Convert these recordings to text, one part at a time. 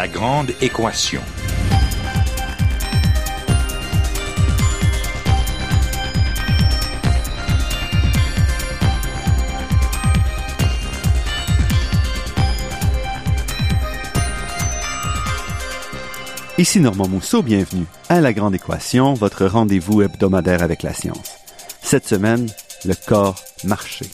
La grande équation. Ici Normand Mousseau, bienvenue à La Grande Équation, votre rendez-vous hebdomadaire avec la science. Cette semaine, le corps marché.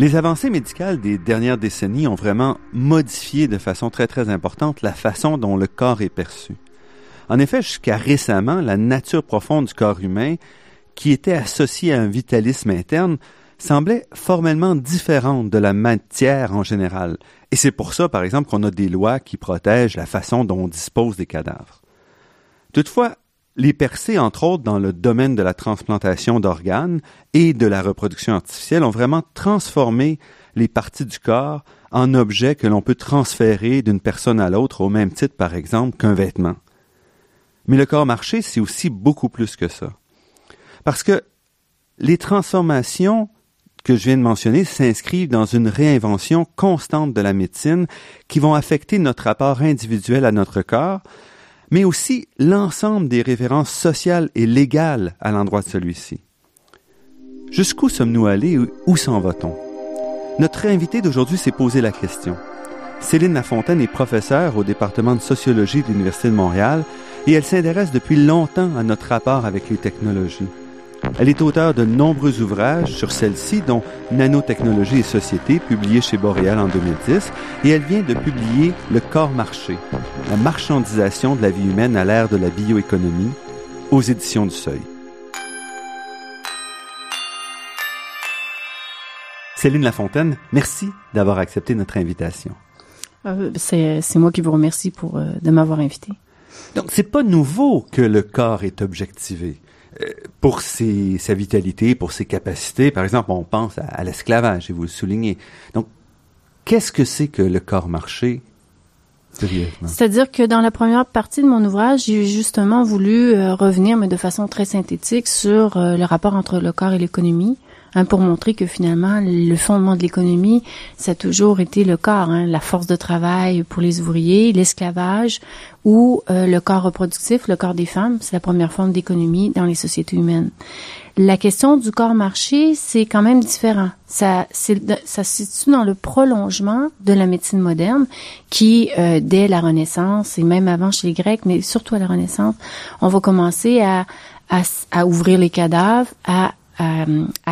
Les avancées médicales des dernières décennies ont vraiment modifié de façon très très importante la façon dont le corps est perçu. En effet, jusqu'à récemment, la nature profonde du corps humain, qui était associée à un vitalisme interne, semblait formellement différente de la matière en général. Et c'est pour ça, par exemple, qu'on a des lois qui protègent la façon dont on dispose des cadavres. Toutefois, les percées, entre autres, dans le domaine de la transplantation d'organes et de la reproduction artificielle, ont vraiment transformé les parties du corps en objets que l'on peut transférer d'une personne à l'autre au même titre, par exemple, qu'un vêtement. Mais le corps marché, c'est aussi beaucoup plus que ça. Parce que les transformations que je viens de mentionner s'inscrivent dans une réinvention constante de la médecine qui vont affecter notre rapport individuel à notre corps, mais aussi l'ensemble des références sociales et légales à l'endroit de celui-ci. Jusqu'où sommes-nous allés et où s'en va-t-on? Notre invité d'aujourd'hui s'est posé la question. Céline Lafontaine est professeure au département de sociologie de l'Université de Montréal et elle s'intéresse depuis longtemps à notre rapport avec les technologies. Elle est auteure de nombreux ouvrages sur celle-ci, dont Nanotechnologie et Société, publié chez Boréal en 2010, et elle vient de publier Le corps marché, la marchandisation de la vie humaine à l'ère de la bioéconomie, aux éditions du Seuil. Céline Lafontaine, merci d'avoir accepté notre invitation. Euh, c'est moi qui vous remercie pour, euh, de m'avoir invité. Donc, c'est pas nouveau que le corps est objectivé. Pour ses, sa vitalité, pour ses capacités. Par exemple, on pense à, l'esclavage, et vous le soulignez. Donc, qu'est-ce que c'est que le corps marché c'est-à-dire que dans la première partie de mon ouvrage, j'ai justement voulu euh, revenir, mais de façon très synthétique, sur euh, le rapport entre le corps et l'économie, hein, pour montrer que finalement, le fondement de l'économie, ça a toujours été le corps, hein, la force de travail pour les ouvriers, l'esclavage ou euh, le corps reproductif, le corps des femmes, c'est la première forme d'économie dans les sociétés humaines. La question du corps marché, c'est quand même différent. Ça, ça se situe dans le prolongement de la médecine moderne, qui euh, dès la Renaissance et même avant chez les Grecs, mais surtout à la Renaissance, on va commencer à, à, à ouvrir les cadavres, à à,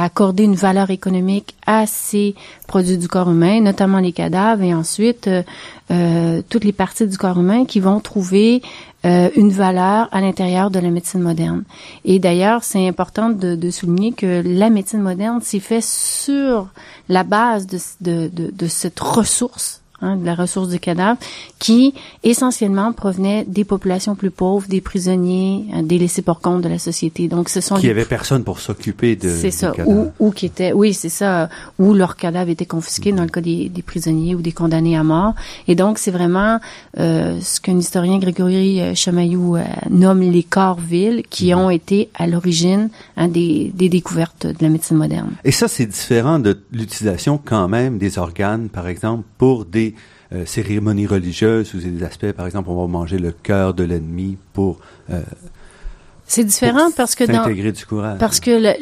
accorder une valeur économique à ces produits du corps humain, notamment les cadavres, et ensuite euh, euh, toutes les parties du corps humain qui vont trouver euh, une valeur à l'intérieur de la médecine moderne. Et d'ailleurs, c'est important de, de, souligner que la médecine moderne s'est fait sur la base de, de, de cette ressource Hein, de la ressource du cadavre, qui essentiellement provenait des populations plus pauvres, des prisonniers, euh, des laissés pour compte de la société. Donc, ce sont qui avait personne pour s'occuper de. C'est ça. Ou, ou qui était, oui, c'est ça, où leurs cadavres étaient confisqués dans le cas des, des, prisonniers ou des condamnés à mort. Et donc, c'est vraiment euh, ce qu'un historien Grégory euh, Chamaillou euh, nomme les corps villes qui mhm. ont été à l'origine hein, des, des découvertes de la médecine moderne. Et ça, c'est différent de l'utilisation quand même des organes, par exemple, pour des euh, cérémonies religieuses ou des aspects, par exemple, on va manger le cœur de l'ennemi pour euh, c'est différent parce que dans du courage. parce que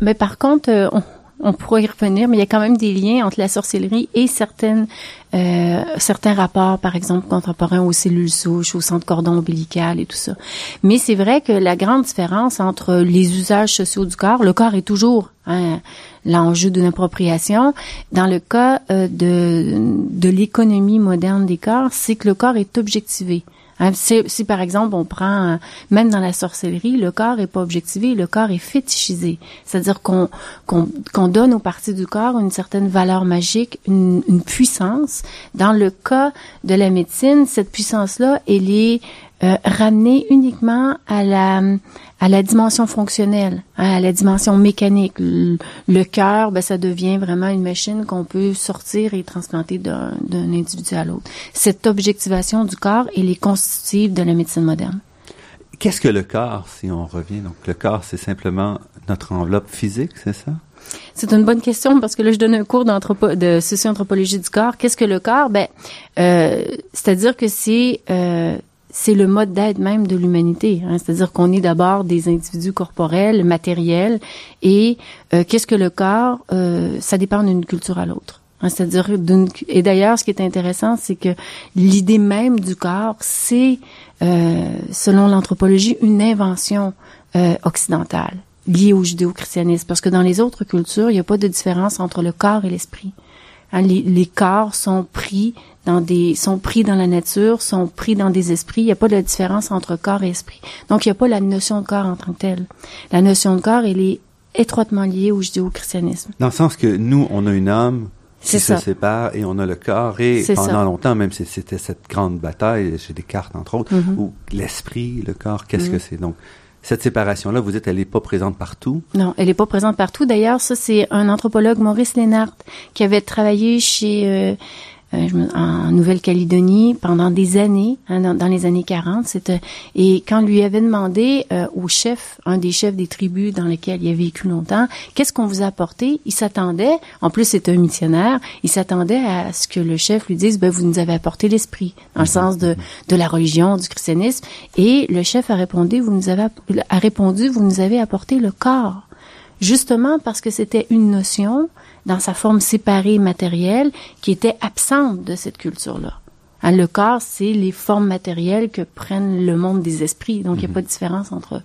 mais par contre euh, on, on, pourrait y revenir mais il y a quand même des liens entre la sorcellerie et certaines euh, certains rapports par exemple contemporains aux cellules souches au centre cordon ombilical et tout ça mais c'est vrai que la grande différence entre les usages sociaux du corps le corps est toujours hein, l'enjeu d'une appropriation. Dans le cas euh, de, de l'économie moderne des corps, c'est que le corps est objectivé. Hein, si, par exemple on prend, même dans la sorcellerie, le corps est pas objectivé, le corps est fétichisé. C'est-à-dire qu'on qu'on donne aux parties du corps une certaine valeur magique, une, une, puissance. Dans le cas de la médecine, cette puissance-là, elle est euh, ramenée uniquement à la à la dimension fonctionnelle, hein, à la dimension mécanique. Le, cœur, ben, ça devient vraiment une machine qu'on peut sortir et transplanter d'un individu à l'autre. Cette objectivation du corps, elle est constitutive de la médecine moderne. Qu'est-ce que le corps, si on revient? Donc, le corps, c'est simplement notre enveloppe physique, c'est ça? C'est une bonne question parce que là, je donne un cours de socio-anthropologie du corps. Qu'est-ce que le corps? Ben, euh, c'est-à-dire que c'est euh, c'est le mode d'être même de l'humanité. Hein. C'est-à-dire qu'on est, d'abord des individus corporels, matériels, et euh, qu'est-ce que le corps euh, Ça dépend d'une culture à l'autre. Hein. C'est-à-dire et d'ailleurs, ce qui est intéressant, c'est que l'idée même du corps, c'est, euh, selon l'anthropologie, une invention occidentale liée au judéo-christianisme, parce que dans les autres cultures, il n'y a pas de différence entre le corps et l'esprit. Hein, les, les, corps sont pris dans des, sont pris dans la nature, sont pris dans des esprits. Il n'y a pas de différence entre corps et esprit. Donc, il n'y a pas la notion de corps en tant que telle. La notion de corps, elle est étroitement liée au judéo-christianisme. Dans le sens que nous, on a une âme qui se sépare et on a le corps et pendant longtemps, même si c'était cette grande bataille, j'ai des cartes entre autres, mm-hmm. où l'esprit, le corps, qu'est-ce que mm-hmm. c'est? Donc, cette séparation-là, vous dites, elle n'est pas présente partout? Non, elle n'est pas présente partout. D'ailleurs, ça, c'est un anthropologue, Maurice Lénard, qui avait travaillé chez... Euh, en Nouvelle-Calédonie pendant des années, hein, dans, les années 40. C'était et quand lui avait demandé euh, au chef, un des chefs des tribus dans lesquelles il a vécu longtemps, qu'est-ce qu'on vous a apporté, il s'attendait. En plus, c'est un missionnaire. Il s'attendait à ce que le chef lui dise, ben vous nous avez apporté l'esprit, dans le sens de de la religion, du christianisme. Et le chef a répondu, vous nous avez a répondu, vous nous avez apporté le corps justement parce que c'était une notion dans sa forme séparée matérielle qui était absente de cette culture-là. Hein, le corps, c'est les formes matérielles que prennent le monde des esprits, donc il n'y a mhm. pas de différence entre eux.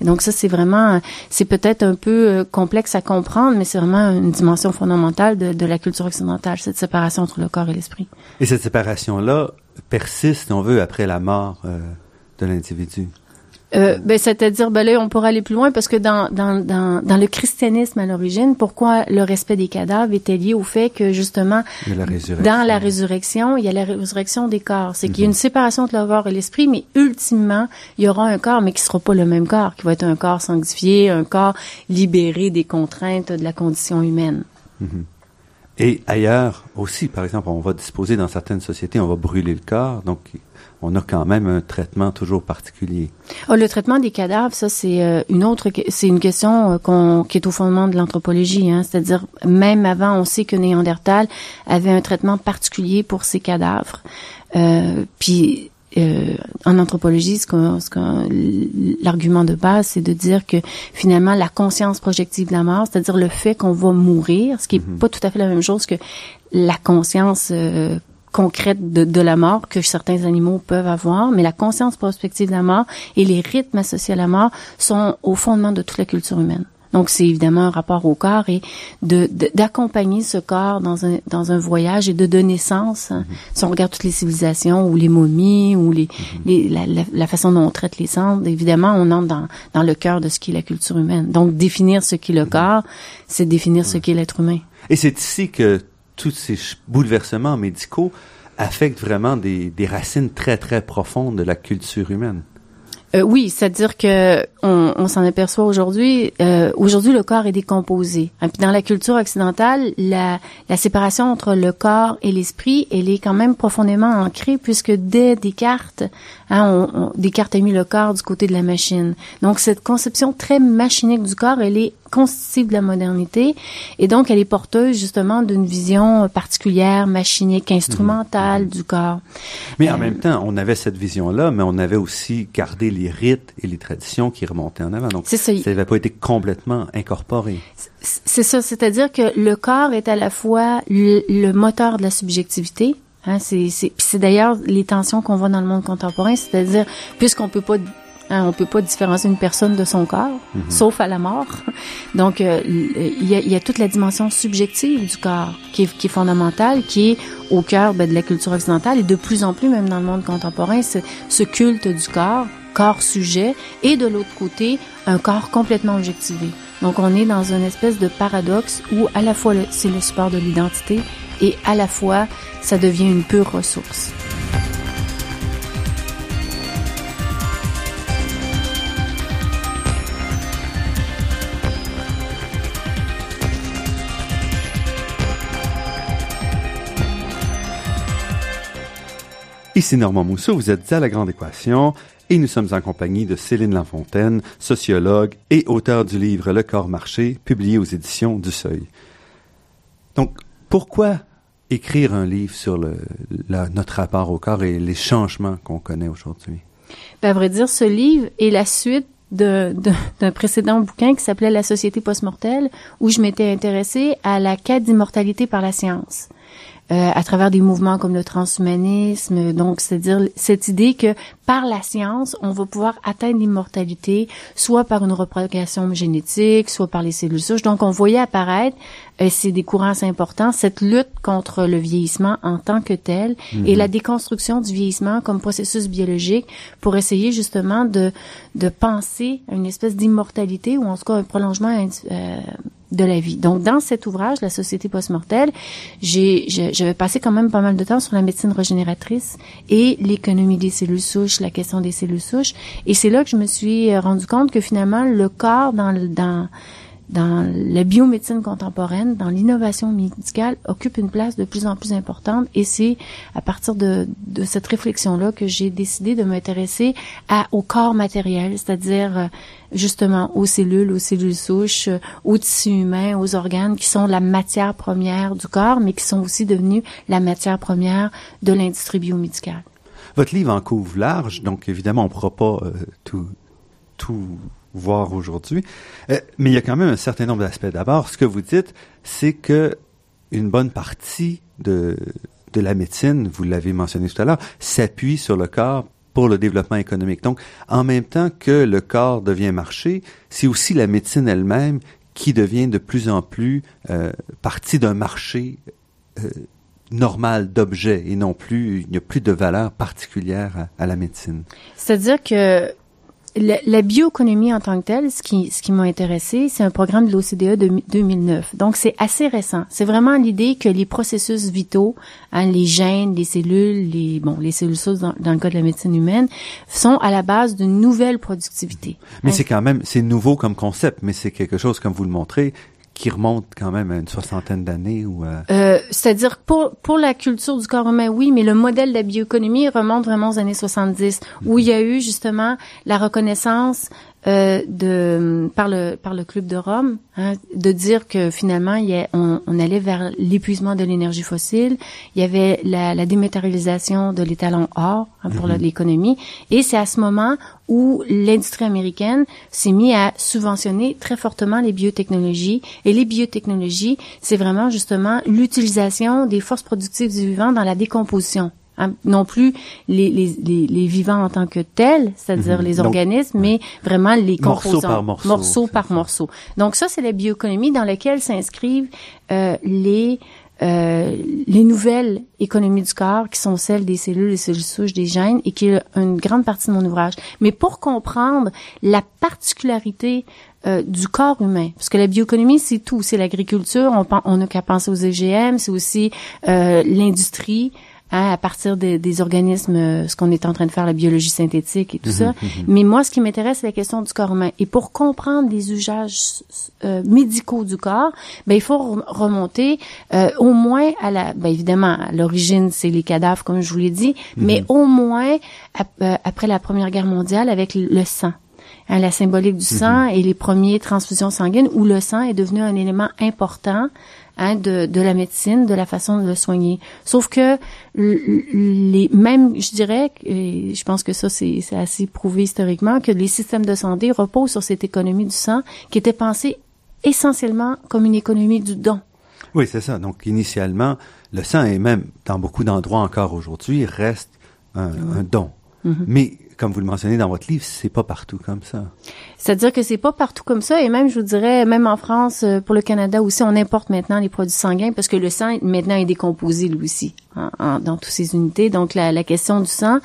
Et donc ça, c'est vraiment, c'est peut-être un peu euh, complexe à comprendre, mais c'est vraiment une dimension fondamentale de, de, la culture occidentale, cette séparation entre le corps et l'esprit. Et cette séparation-là persiste, si on veut, après la mort euh, de l'individu. Euh, ben, c'est-à-dire, ben là, on pourrait aller plus loin parce que dans, dans, dans, dans le christianisme à l'origine, pourquoi le respect des cadavres était lié au fait que justement, dans la résurrection, il y a la résurrection des corps. C'est qu'il y a une mhm. séparation entre le corps et l'esprit, mais ultimement, il y aura un corps, mais qui sera pas le même corps, qui va être un corps sanctifié, un corps libéré des contraintes de la condition humaine. Mhm. Et ailleurs aussi, par exemple, on va disposer dans certaines sociétés, on va brûler le corps, donc on a quand même un traitement toujours particulier. Oh, le traitement des cadavres, ça c'est euh, une autre, c'est une question euh, qu'on, qui est au fondement de l'anthropologie. Hein, c'est-à-dire même avant, on sait que Néandertal avait un traitement particulier pour ses cadavres. Euh, puis en anthropologie, ce l'argument de base, c'est de dire que finalement la conscience projective de la mort, c'est-à-dire le fait qu'on va mourir, ce qui est mm-hmm. pas tout à fait la même chose que la conscience concrète de, la mort que certains animaux peuvent avoir, mais la conscience prospective de la mort et les rythmes associés à la mort sont au fondement de toute la culture humaine. Donc, c'est évidemment un rapport au corps et de, d'accompagner ce corps dans un, dans un voyage et de donner sens. Hein. Si on regarde toutes les civilisations ou les momies ou les, la, façon dont on traite les cendres, évidemment, on entre dans, dans le cœur de ce qu'est la culture humaine. Donc, définir ce qu'est le corps, c'est définir ce qu'est l'être humain. Et c'est ici que tous ces bouleversements médicaux affectent vraiment des, des racines très, très profondes de la culture humaine. Euh, oui, c'est-à-dire que on, s'en aperçoit aujourd'hui. Euh, aujourd'hui, le corps est décomposé. Et puis dans la culture occidentale, la, la séparation entre le corps et l'esprit, elle est quand même profondément ancrée, puisque dès Descartes, hein, on, on, Descartes a mis le corps du côté de la machine. Donc cette conception très machinique du corps, elle est constitutive de la modernité, et donc elle est porteuse justement d'une vision particulière, machinique, instrumentale mhm. du corps. Mais en euh, même temps, on avait cette vision-là, mais on avait aussi gardé les rites et les traditions qui remontaient en avant. Donc, ça n'avait pas été complètement incorporé. C'est ça, c'est-à-dire que le corps est à la fois le, moteur de la subjectivité, Hein, c'est, c'est, d'ailleurs les tensions qu'on voit dans le monde contemporain, c'est-à-dire puisqu'on peut pas Hein, on peut pas différencier une personne de son corps, mhm. sauf à la mort. Donc, euh, il, y a, toute la dimension subjective du corps qui est, qui est fondamentale, qui est au cœur ben, de la culture occidentale et de plus en plus, même dans le monde contemporain, ce, ce culte du corps, corps-sujet, et de l'autre côté, un corps complètement objectivé. Donc, on est dans une espèce de paradoxe où à la fois c'est le support de l'identité et à la fois ça devient une pure ressource. Ici Normand Mousseau, vous êtes à La Grande Équation et nous sommes en compagnie de Céline Lafontaine, sociologue et auteur du livre Le corps marché, publié aux éditions du Seuil. Donc, pourquoi écrire un livre sur le, notre rapport au corps et les changements qu'on connaît aujourd'hui? Ben, à vrai dire, ce livre est la suite d'un précédent bouquin qui s'appelait La société post-mortelle, où je m'étais intéressée à la quête d'immortalité par la science. Euh, à travers des mouvements comme le transhumanisme. Donc, c'est-à-dire cette idée que par la science, on va pouvoir atteindre l'immortalité, soit par une repropagation génétique, soit par les cellules souches. Donc, on voyait apparaître, euh, c'est des courants assez importants, cette lutte contre le vieillissement en tant que tel et mhm. la déconstruction du vieillissement comme processus biologique pour essayer justement de, de penser à une espèce d'immortalité ou en tout cas un prolongement euh, de la vie. Donc, dans cet ouvrage, La société post-mortelle, j'avais passé quand même pas mal de temps sur la médecine régénératrice et l'économie des cellules souches, la question des cellules souches. Et c'est là que je me suis euh, rendu compte que finalement, le corps dans, dans dans la biomédecine contemporaine, dans l'innovation médicale, occupe une place de plus en plus importante. Et c'est à partir de, de cette réflexion-là que j'ai décidé de m'intéresser à, au corps matériel, c'est-à-dire euh, justement aux cellules, aux cellules souches, euh, aux tissus humains, aux organes qui sont la matière première du corps, mais qui sont aussi devenus la matière première de l'industrie biomédicale. Votre livre en couvre large, donc évidemment on ne pourra pas euh, tout tout voir aujourd'hui. Euh, mais il y a quand même un certain nombre d'aspects. D'abord, ce que vous dites, c'est que une bonne partie de, de la médecine, vous l'avez mentionné tout à l'heure, s'appuie sur le corps pour le développement économique. Donc, en même temps que le corps devient marché, c'est aussi la médecine elle-même qui devient de plus en plus euh, partie d'un marché euh, normal d'objets et non plus, il n'y a plus de valeur particulière à, à la médecine. C'est-à-dire que la, la, bioéconomie en tant que telle, ce qui, ce qui m'a intéressé, c'est un programme de l'OCDE de 2009. Donc, c'est assez récent. C'est vraiment l'idée que les processus vitaux, hein, les gènes, les cellules, les, bon, les cellules souches dans, le cas de la médecine humaine, sont à la base d'une nouvelle productivité. Mais c'est quand même, c'est nouveau comme concept, mais c'est quelque chose, comme vous le montrez, qui remonte quand même à une soixantaine d'années euh... Euh, c'est-à-dire pour pour la culture du corps humain oui mais le modèle de la bioéconomie remonte vraiment aux années 70 où il y a eu justement la reconnaissance euh, de par le par le club de Rome, hein, de dire que finalement il y a, on, on, allait vers l'épuisement de l'énergie fossile. Il y avait la, la dématérialisation de l'étalon or hein, pour mm-hmm. l'économie, et c'est à ce moment où l'industrie américaine s'est mise à subventionner très fortement les biotechnologies. Et les biotechnologies, c'est vraiment justement l'utilisation des forces productives du vivant dans la décomposition. Hein, non plus les, les, les, vivants en tant que tels, c'est-à-dire mhm. les organismes, mais vraiment les composants. Morceau par morceau. Morceau par morceau. Donc ça, c'est la bioéconomie dans laquelle s'inscrivent euh, les euh, les nouvelles économies du corps, qui sont celles des cellules, des cellules souches, des gènes, et qui est une grande partie de mon ouvrage. Mais pour comprendre la particularité euh, du corps humain, parce que la bioéconomie, c'est tout, c'est l'agriculture, on, on a qu'à penser aux EGM, c'est aussi euh, l'industrie, Hein, à partir des organismes, euh, ce qu'on est en train de faire, la biologie synthétique et tout mhm, ça. Mhm. Mais moi, ce qui m'intéresse, c'est la question du corps humain. Et pour comprendre les usages euh, médicaux du corps, ben, il faut remonter euh, au moins à la, ben, évidemment, à l'origine, c'est les cadavres, comme je vous l'ai dit, mhm. mais au moins après la Première Guerre mondiale avec le sang. Hein, la symbolique du sang et les premières transfusions sanguines où le sang est devenu un élément important hein, de, de la médecine, de la façon de le soigner. Sauf que les même, je dirais, et je pense que ça c'est assez prouvé historiquement, que les systèmes de santé reposent sur cette économie du sang qui était pensée essentiellement comme une économie du don. Oui, c'est ça. Donc initialement, le sang et même dans beaucoup d'endroits encore aujourd'hui reste un, un don. Mhm. Mais comme vous le mentionnez dans votre livre, c'est pas partout comme ça. C'est-à-dire que c'est pas partout comme ça, et même, je vous dirais, même en France, euh, pour le Canada aussi, on importe maintenant les produits sanguins parce que le sang maintenant est décomposé lui aussi dans toutes ces unités. Donc la, la question du sang,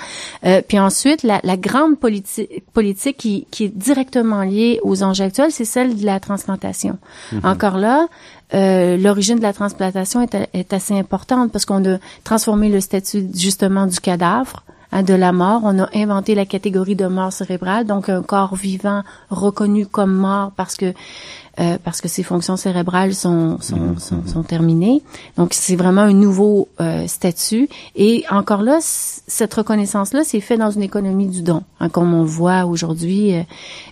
euh, puis ensuite la, la grande politique politique qui, qui, est directement liée aux enjeux actuels, c'est celle de la transplantation. Mhm. Encore là, euh, l'origine de la transplantation est, est assez importante parce qu'on a transformé le statut justement du cadavre Hein, de la mort. On a inventé la catégorie de mort cérébrale, donc un corps vivant reconnu comme mort parce que euh, parce que ses fonctions cérébrales sont sont, mhm, sont, sont terminées. Donc c'est vraiment un nouveau euh, statut. Et encore là, cette reconnaissance-là, c'est fait dans une économie du don, hein, comme on voit aujourd'hui, euh,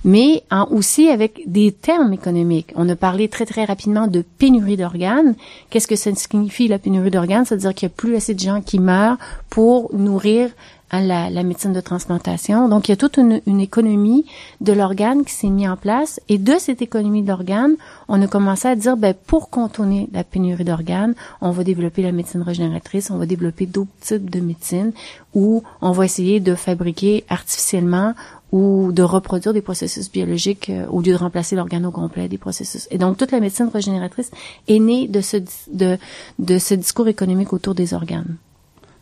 mais en, aussi avec des termes économiques. On a parlé très très rapidement de pénurie d'organes. Qu'est-ce que ça signifie la pénurie d'organes? C'est-à-dire qu'il y a plus assez de gens qui meurent pour nourrir à la, la, médecine de transplantation. Donc, il y a toute une, économie de l'organe qui s'est mise en place. Et de cette économie de l'organe, on a commencé à dire, ben, pour contourner la pénurie d'organes, on va développer la médecine régénératrice, on va développer d'autres types de médecine où on va essayer de fabriquer artificiellement ou de reproduire des processus biologiques euh, au lieu de remplacer l'organe au complet des processus. Et donc toute la médecine régénératrice est née de ce de ce discours économique autour des organes.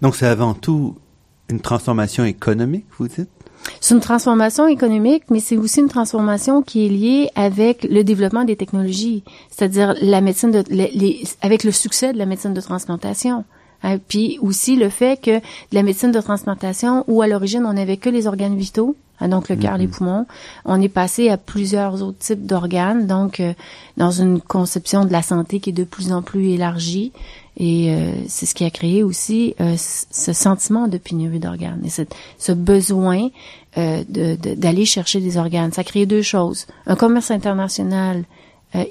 Donc c'est avant tout une transformation économique, vous dites? C'est une transformation économique, mais c'est aussi une transformation qui est liée avec le développement des technologies, c'est-à-dire la médecine de, les, avec le succès de la médecine de transplantation. Hein, puis aussi le fait que de la médecine de transplantation, où à l'origine on n'avait que les organes vitaux, hein, donc le cœur, les mm-hmm. poumons, on est passé à plusieurs autres types d'organes, donc euh, dans une conception de la santé qui est de plus en plus élargie. Et euh, c'est ce qui a créé aussi euh, ce sentiment de pénurie d'organes et ce besoin euh, d'aller chercher des organes. Ça a créé deux choses. Un commerce international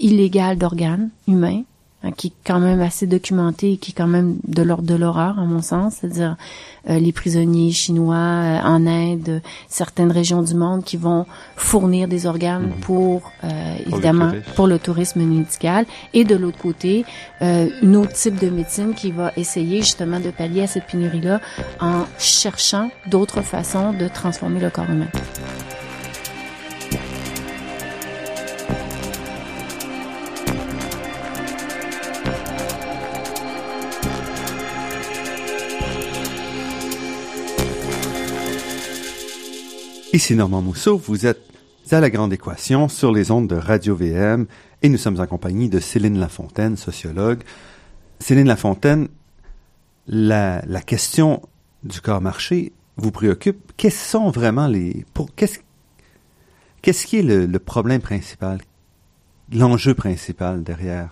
illégal d'organes humains, Hein, qui est quand même assez documenté et qui est quand même de l'ordre de l'horreur, à mon sens, c'est-à-dire euh, les prisonniers chinois euh, en Inde, certaines régions du monde qui vont fournir des organes mhm. pour, euh, évidemment, pour le tourisme médical, et de l'autre côté, un autre type de médecine qui va essayer justement de pallier à cette pénurie-là en cherchant d'autres façons de transformer le corps humain. Ici Normand Mousseau, vous êtes à la Grande Équation sur les ondes de Radio VM et nous sommes en compagnie de Céline Lafontaine, sociologue. Céline Lafontaine, la, la question du corps marché vous préoccupe. Quels sont vraiment les... Qu'est-ce, qu'est-ce qui est le, le problème principal, l'enjeu principal derrière?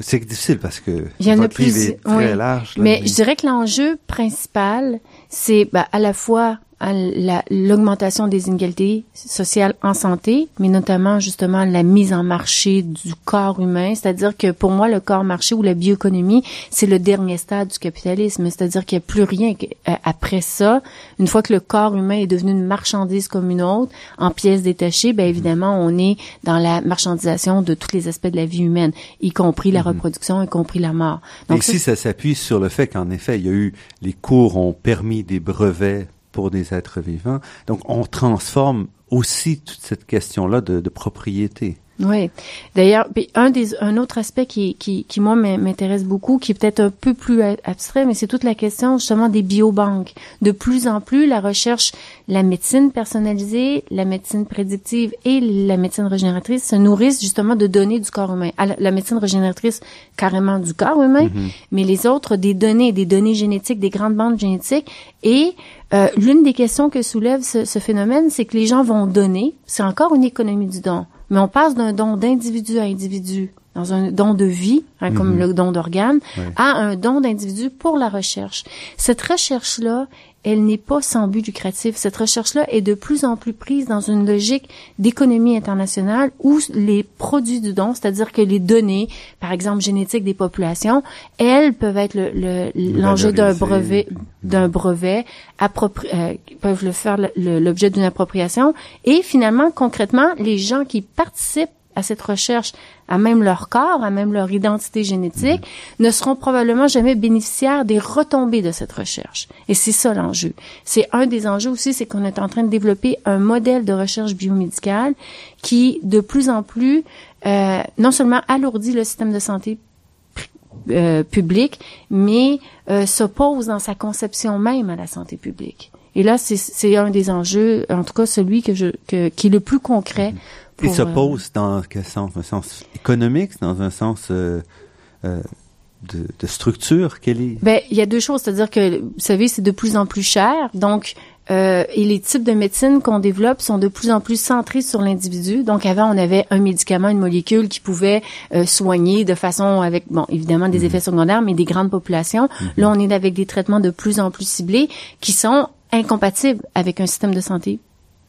C'est difficile parce que il y en a plus est très large. mais, je dirais que l'enjeu principal, c'est bah, à la fois l'augmentation des inégalités sociales en santé, mais notamment justement la mise en marché du corps humain. C'est-à-dire que pour moi, le corps marché ou la bioéconomie, c'est le dernier stade du capitalisme. C'est-à-dire qu'il n'y a plus rien euh, après ça. Une fois que le corps humain est devenu une marchandise comme une autre, en pièces détachées, bien évidemment, on est dans la marchandisation de tous les aspects de la vie humaine, y compris la mhm. reproduction, y compris la mort. Donc, ici, ça s'appuie sur le fait qu'en effet, il y a eu les cours ont permis des brevets pour des êtres vivants. Donc, on transforme aussi toute cette question-là de, de propriété. Oui. D'ailleurs, un des un autre aspect qui qui, qui moi m'intéresse beaucoup, qui est peut-être un peu plus abstrait, mais c'est toute la question justement des biobanques. De plus en plus, la recherche, la médecine personnalisée, la médecine prédictive et la médecine régénératrice se nourrissent justement de données du corps humain. La médecine régénératrice carrément du corps humain, mm-hmm. mais les autres des données, des données génétiques, des grandes bandes génétiques et euh, l'une des questions que soulève ce, ce phénomène, c'est que les gens vont donner. C'est encore une économie du don mais on passe d'un don d'individu à individu, dans un don de vie, hein, comme mhm. le don d'organes, à un don d'individu pour la recherche. Cette recherche-là, elle n'est pas sans but lucratif. Cette recherche-là est de plus en plus prise dans une logique d'économie internationale où les produits du don, c'est-à-dire que les données, par exemple génétiques des populations, elles peuvent être l'enjeu le, d'un brevet, d'un brevet, euh, peuvent le faire l'objet d'une appropriation. Et finalement, concrètement, les gens qui participent à cette recherche, à même leur corps, à même leur identité génétique, ne seront probablement jamais bénéficiaires des retombées de cette recherche. Et c'est ça l'enjeu. C'est un des enjeux aussi, c'est qu'on est en train de développer un modèle de recherche biomédicale qui, de plus en plus, euh, non seulement alourdit le système de santé euh, public, mais euh, s'oppose dans sa conception même à la santé publique. Et là, c'est un des enjeux, en tout cas celui que je, que, qui est le plus concret. Pour, Il s'oppose dans quel sens Un sens économique, dans un sens euh, euh, de, de, structure Quel est Ben, il y a deux choses, c'est-à-dire que vous savez, c'est de plus en plus cher, donc euh, et les types de médecine qu'on développe sont de plus en plus centrés sur l'individu. Donc avant, on avait un médicament, une molécule qui pouvait euh, soigner de façon avec, bon, évidemment des mhm. effets secondaires, mais des grandes populations. Mhm. Là, on est avec des traitements de plus en plus ciblés qui sont incompatibles avec un système de santé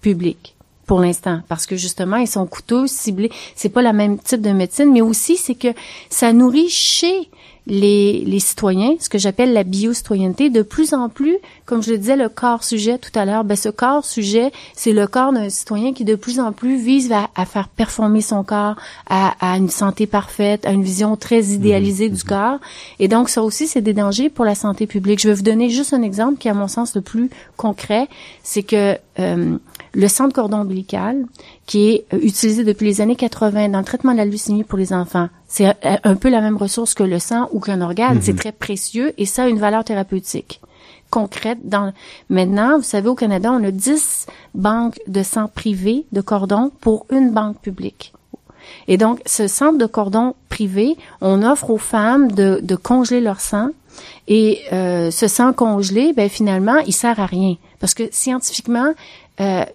public pour l'instant parce que justement ils sont coûteux ciblés c'est pas la même type de médecine mais aussi c'est que ça nourrit chez les, les citoyens, ce que j'appelle la bio-citoyenneté, de plus en plus, comme je le disais, le corps sujet tout à l'heure, ben ce corps sujet, c'est le corps d'un citoyen qui de plus en plus vise à, faire performer son corps, à, à, une santé parfaite, à une vision très idéalisée mmh, du mmh. corps. Et donc ça aussi, c'est des dangers pour la santé publique. Je vais vous donner juste un exemple qui, à mon sens, le plus concret, c'est que euh, le centre cordon ombilical, qui est euh, utilisé depuis les années 80 dans le traitement de la leucémie pour les enfants. C'est euh, un peu la même ressource que le sang ou qu'un organe. C'est mhm. très précieux et ça a une valeur thérapeutique concrète dans maintenant vous savez au Canada on a 10 banques de sang privées de cordon pour une banque publique et donc ce centre de cordon privé on offre aux femmes de, de congeler leur sang et euh, ce sang congelé ben finalement il sert à rien parce que scientifiquement euh,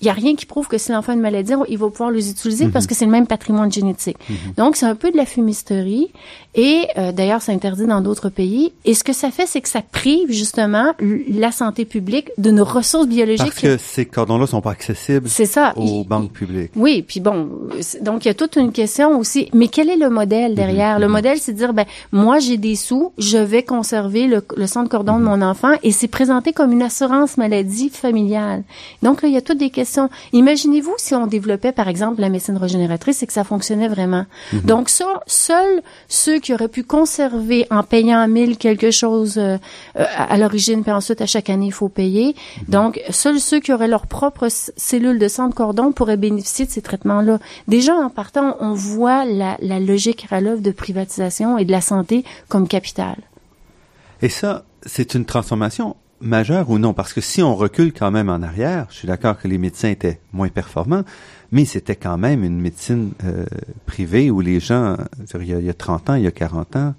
il n'y a rien qui prouve que si l'enfant a une maladie, il va pouvoir les utiliser parce mhm. que c'est le même patrimoine génétique. Mhm. Donc, c'est un peu de la fumisterie. Et euh, d'ailleurs, c'est interdit dans d'autres pays. Et ce que ça fait, c'est que ça prive justement la santé publique de nos ressources biologiques. Parce que ces cordons-là sont pas accessibles c'est ça. aux banques publiques. Oui, puis bon, donc il y a toute une question aussi. Mais quel est le modèle derrière? Mhm. Le modèle, c'est de dire, ben moi, j'ai des sous, je vais conserver le, le sang de cordon de mon enfant et c'est présenté comme une assurance maladie familiale. Donc là, il y a toutes des questions Imaginez-vous si on développait, par exemple, la médecine régénératrice et que ça fonctionnait vraiment. Mhm. Donc, ça, seuls ceux qui auraient pu conserver en payant à 1000 quelque chose euh, à l'origine, puis ensuite, à chaque année, il faut payer. Mhm. Donc, seuls ceux qui auraient leur propre cellule de sang de cordon pourraient bénéficier de ces traitements-là. Déjà, en partant, on voit la, la logique à l'œuvre de privatisation et de la santé comme capital. Et ça, c'est une transformation majeur ou non? Parce que si on recule quand même en arrière, je suis d'accord que les médecins étaient moins performants, mais c'était quand même une médecine euh, privée où les gens, il y, a, 30 ans, il y a 40 ans,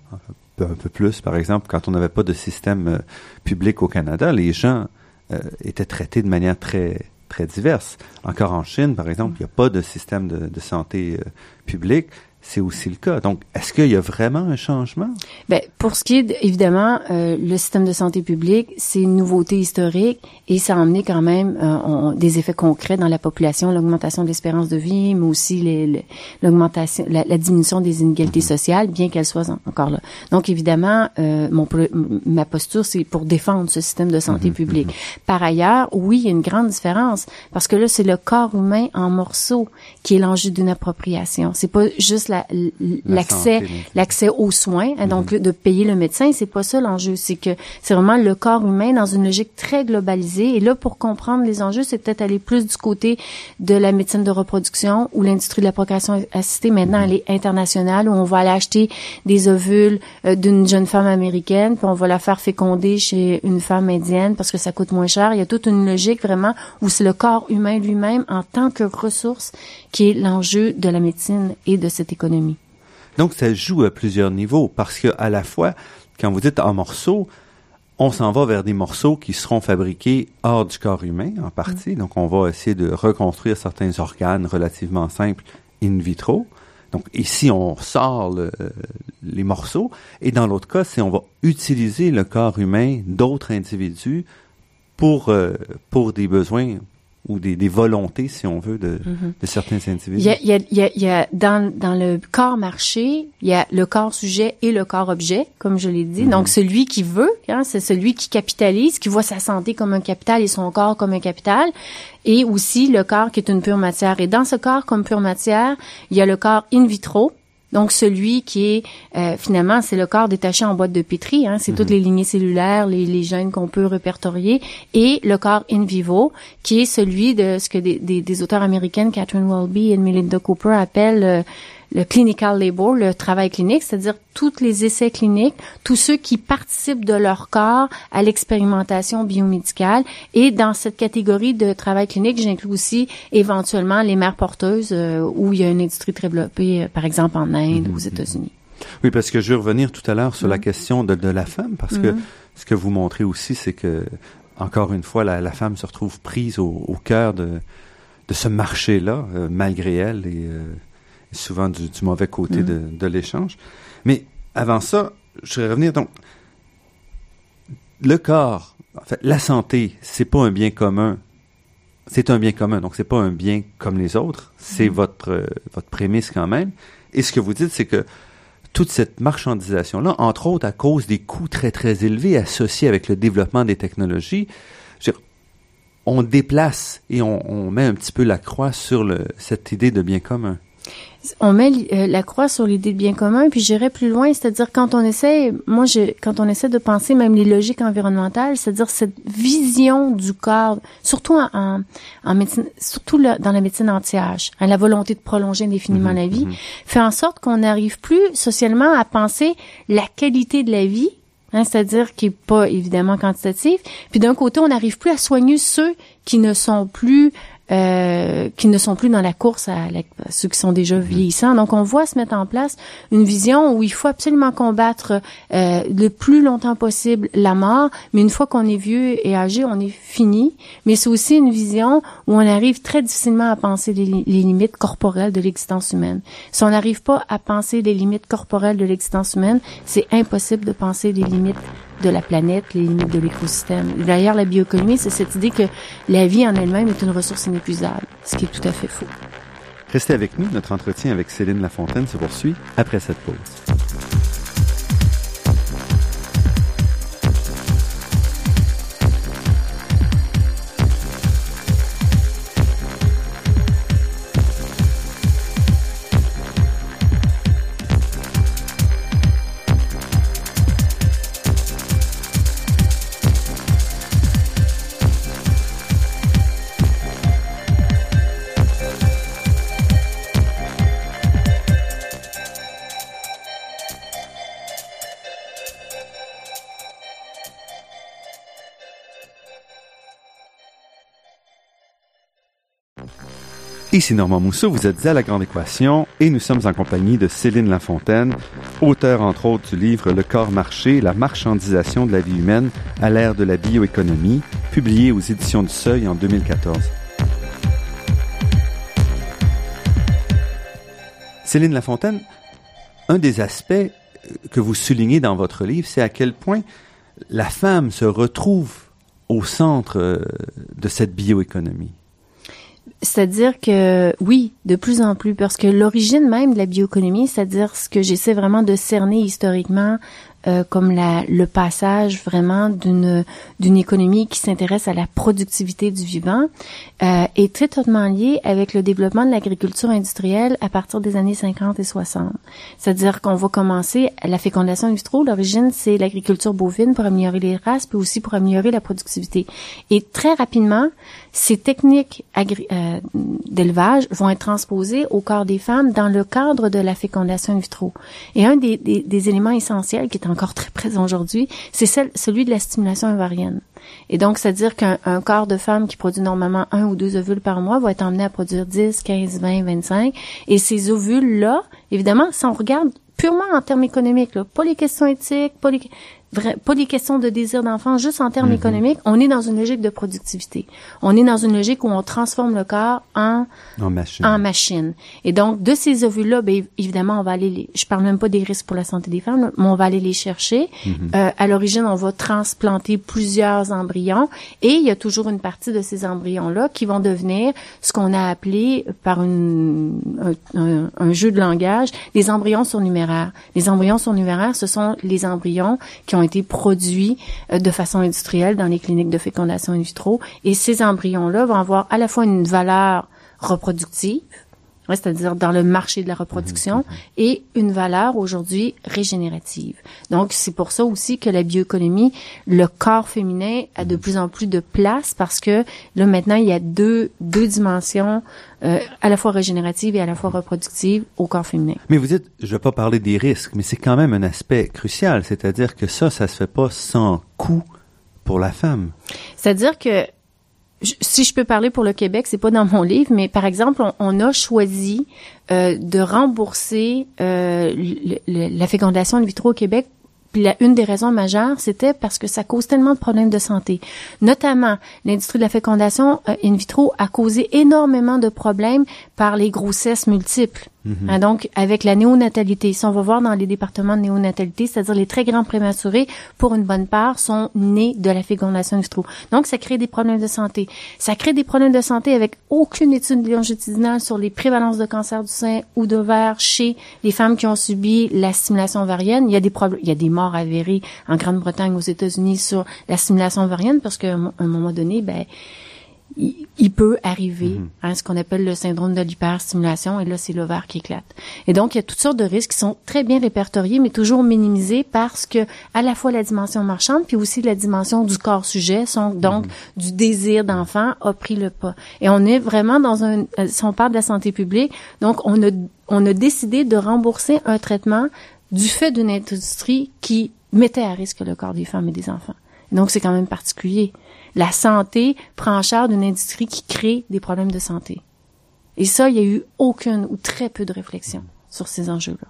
un peu, plus par exemple, quand on n'avait pas de système euh, public au Canada, les gens euh, étaient traités de manière très très diverse. Encore en Chine, par exemple, il n'y a pas de système de, de santé public c'est aussi le cas. Donc, est-ce qu'il y a vraiment un changement? Ben, pour ce qui est, évidemment, euh, le système de santé publique, c'est une nouveauté historique et ça a amené quand même euh, des effets concrets dans la population, l'augmentation de l'espérance de vie, mais aussi l'augmentation, la, diminution des inégalités mm-hmm. sociales, bien qu'elles soient encore là. Donc, évidemment, euh, mon, ma posture, c'est pour défendre ce système de santé mm-hmm. publique. Mm-hmm. Par ailleurs, oui, il y a une grande différence parce que là, c'est le corps humain en morceaux qui est l'enjeu d'une appropriation. C'est pas juste l'accès l'accès aux soins, hein, donc mhm. de payer le médecin, c'est pas ça l'enjeu, c'est que c'est vraiment le corps humain dans une logique très globalisée. Et là, pour comprendre les enjeux, c'est peut-être aller plus du côté de la médecine de reproduction ou l'industrie de la procréation assistée. Maintenant, mhm. elle est internationale où on va aller acheter des ovules euh, d'une jeune femme américaine, puis on va la faire féconder chez une femme indienne parce que ça coûte moins cher. Il y a toute une logique vraiment où c'est le corps humain lui-même en tant que ressource qui est l'enjeu de la médecine et de cette économie. Donc, ça joue à plusieurs niveaux parce que à la fois, quand vous dites en morceaux, on s'en va vers des morceaux qui seront fabriqués hors du corps humain en partie. Donc, on va essayer de reconstruire certains organes relativement simples in vitro. Donc, ici, on sort les morceaux. Et dans l'autre cas, c'est on va utiliser le corps humain d'autres individus pour, euh, pour des besoins ou des, des, volontés, si on veut, de, mm-hmm. de certains individus. Il y a, il y a, il y a dans, dans le corps marché, il y a le corps sujet et le corps objet, comme je l'ai dit. Mm-hmm. Donc, celui qui veut, hein, c'est celui qui capitalise, qui voit sa santé comme un capital et son corps comme un capital. Et aussi le corps qui est une pure matière. Et dans ce corps comme pure matière, il y a le corps in vitro, donc celui qui est euh, finalement c'est le corps détaché en boîte de pétri, hein, c'est toutes mhm. les lignées cellulaires, les, les gènes qu'on peut répertorier, et le corps in vivo qui est celui de ce que des, des, des auteurs américaines Catherine Welby et Melinda Cooper appellent euh, le clinical labor, le travail clinique, c'est-à-dire tous les essais cliniques, tous ceux qui participent de leur corps à l'expérimentation biomédicale. Et dans cette catégorie de travail clinique, j'inclus aussi éventuellement les mères porteuses euh, où il y a une industrie très développée, euh, par exemple en Inde ou aux mhm. États-Unis. Oui, parce que je vais revenir tout à l'heure sur la mhm. question de, de, la femme, parce que mhm. ce que vous montrez aussi, c'est que, encore une fois, la, la, femme se retrouve prise au, au cœur de, de ce marché-là, euh, malgré elle, et souvent du, mauvais côté de, mm. de l'échange. Mais avant ça, je vais revenir donc. Le corps, en fait, la santé, c'est pas un bien commun. C'est un bien commun, donc c'est pas un bien comme les autres. C'est mm. votre euh, votre prémisse quand même. Et ce que vous dites, c'est que toute cette marchandisation-là, entre autres à cause des coûts très très élevés associés avec le développement des technologies, on déplace et on, on, met un petit peu la croix sur le, cette idée de bien commun on met euh, la croix sur l'idée de bien commun, puis j'irai plus loin, c'est-à-dire quand on essaie, moi, je, quand on essaie de penser même les logiques environnementales, c'est-à-dire cette vision du corps, surtout en, en, médecine, surtout dans la médecine anti-âge, hein, la volonté de prolonger indéfiniment mhm, la vie, mhm. fait en sorte qu'on n'arrive plus socialement à penser la qualité de la vie, Hein, c'est-à-dire qui est pas évidemment quantitatif. Puis d'un côté, on n'arrive plus à soigner ceux qui ne sont plus euh, qui ne sont plus dans la course à, ceux qui sont déjà mhm. vieillissants. Donc, on voit se mettre en place une vision où il faut absolument combattre euh, le plus longtemps possible la mort, mais une fois qu'on est vieux et âgé, on est fini. Mais c'est aussi une vision où on arrive très difficilement à penser les, les limites corporelles de l'existence humaine. Si on n'arrive pas à penser les limites corporelles de l'existence humaine, c'est impossible de penser les limites de la planète, les limites de l'écosystème. D'ailleurs, la bioéconomie, c'est cette idée que la vie en elle-même est une ressource inépuisable, ce qui est tout à fait faux. Restez avec nous, notre entretien avec Céline Lafontaine se poursuit après cette pause. Ici Normand Mousseau, vous êtes à La Grande Équation et nous sommes en compagnie de Céline Lafontaine, auteur entre autres du livre Le corps marché, la marchandisation de la vie humaine à l'ère de la bioéconomie, publié aux éditions du Seuil en 2014. Céline Lafontaine, un des aspects que vous soulignez dans votre livre, c'est à quel point la femme se retrouve au centre de cette bioéconomie. C'est-à-dire que oui, de plus en plus, parce que l'origine même de la bioéconomie, c'est-à-dire ce que j'essaie vraiment de cerner historiquement euh, comme la, le passage vraiment d'une d'une économie qui s'intéresse à la productivité du vivant euh, est très totalement lié avec le développement de l'agriculture industrielle à partir des années 50 et 60. C'est-à-dire qu'on va commencer la fécondation in vitro. L'origine, c'est l'agriculture bovine pour améliorer les races, puis aussi pour améliorer la productivité. Et très rapidement, ces techniques euh, d'élevage vont être transposées au corps des femmes dans le cadre de la fécondation in vitro. Et un des, des, des éléments essentiels qui est encore très présent aujourd'hui, c'est celui de la stimulation ovarienne. Et donc, c'est-à-dire qu'un corps de femme qui produit normalement un ou deux ovules par mois va être emmené à produire 10, 15, 20, 25. Et ces ovules-là, évidemment, si on regarde purement en termes économiques, là, pas les questions éthiques, pas les... pas des questions de désir d'enfant, juste en termes mhm. économiques, on est dans une logique de productivité. On est dans une logique où on transforme le corps en en machine. En machine. Et donc de ces ovules-là, ben, évidemment, on va aller les, je parle même pas des risques pour la santé des femmes, mais on va aller les chercher. Mhm. euh, à l'origine, on va transplanter plusieurs embryons et il y a toujours une partie de ces embryons-là qui vont devenir ce qu'on a appelé par une, un, un, jeu de langage des embryons surnuméraires. Les embryons surnuméraires, ce sont les embryons qui ont ont été produits euh, de façon industrielle dans les cliniques de fécondation in vitro. Et ces embryons-là vont avoir à la fois une valeur reproductive, c'est-à-dire dans le marché de la reproduction, mhm, mhm. et une valeur aujourd'hui régénérative. Donc, c'est pour ça aussi que la bioéconomie, le corps féminin a de mhm. plus en plus de place parce que là, maintenant, il y a deux, deux dimensions euh, à la fois régénérative et à la fois reproductive au corps féminin. Mais vous dites, je vais pas parler des risques, mais c'est quand même un aspect crucial, c'est-à-dire que ça, ça se fait pas sans coût pour la femme. C'est-à-dire que si je peux parler pour le Québec, c'est pas dans mon livre, mais par exemple, on, a choisi euh, de rembourser euh, la fécondation in vitro au Québec puis la, une des raisons majeures, c'était parce que ça cause tellement de problèmes de santé. Notamment, l'industrie de la fécondation euh, in vitro a causé énormément de problèmes par les grossesses multiples. Mhm. Hein, donc, avec la néonatalité, si on va voir dans les départements de néonatalité, c'est-à-dire les très grands prématurés, pour une bonne part, sont nés de la fécondation in vitro. Donc, ça crée des problèmes de santé. Ça crée des problèmes de santé avec aucune étude longitudinale sur les prévalences de cancer du sein ou d'ovaire chez les femmes qui ont subi la stimulation ovarienne. Il y a des problèmes, il y a des morts avérées en Grande-Bretagne, aux États-Unis sur la stimulation ovarienne parce qu'à un moment donné, ben, il, peut arriver mhm. à ce qu'on appelle le syndrome de l'hyperstimulation et là c'est l'ovaire qui éclate. Et donc il y a toutes sortes de risques qui sont très bien répertoriés mais toujours minimisés parce que à la fois la dimension marchande puis aussi la dimension du corps sujet sont donc mhm. du désir d'enfant a pris le pas. Et on est vraiment dans un euh, si on parle de la santé publique, donc on a on a décidé de rembourser un traitement du fait d'une industrie qui mettait à risque le corps des femmes et des enfants. Donc c'est quand même particulier la santé prend cher d'une industrie qui crée des problèmes de santé. Et ça, il n'y a eu aucune ou très peu de réflexion sur ces enjeux-là.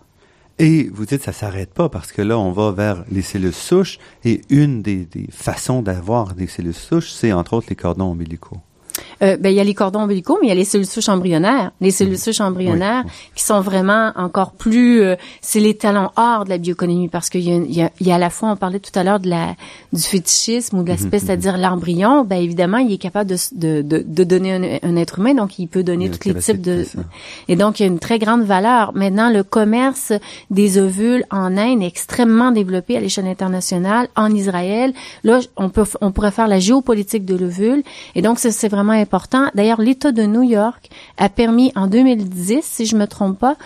Et vous dites ça s'arrête pas parce que là on va vers les cellules souches et une des, des façons d'avoir des cellules souches c'est entre autres les cordons ombilicaux. Euh, ben, il y a les cordons ombilicaux, mais il y a les cellules souches embryonnaires. Les cellules souches embryonnaires qui sont vraiment encore plus... Euh, c'est les talents hors de la bioéconomie parce qu'il y, y, a, il y a à la fois, on parlait tout à l'heure de la du fétichisme ou de l'aspect, mhm, c'est-à-dire mhm. l'embryon. Ben évidemment, il est capable de, de, de, de donner un, être humain, donc il peut donner tous les types de... Et donc, il y a une très grande valeur. Maintenant, le commerce des ovules en Inde est extrêmement développé à l'échelle internationale. En Israël, là, on peut on pourrait faire la géopolitique de l'ovule. Et donc, c'est vraiment important. D'ailleurs, l'État de New York a permis en 2010, si je me trompe pas,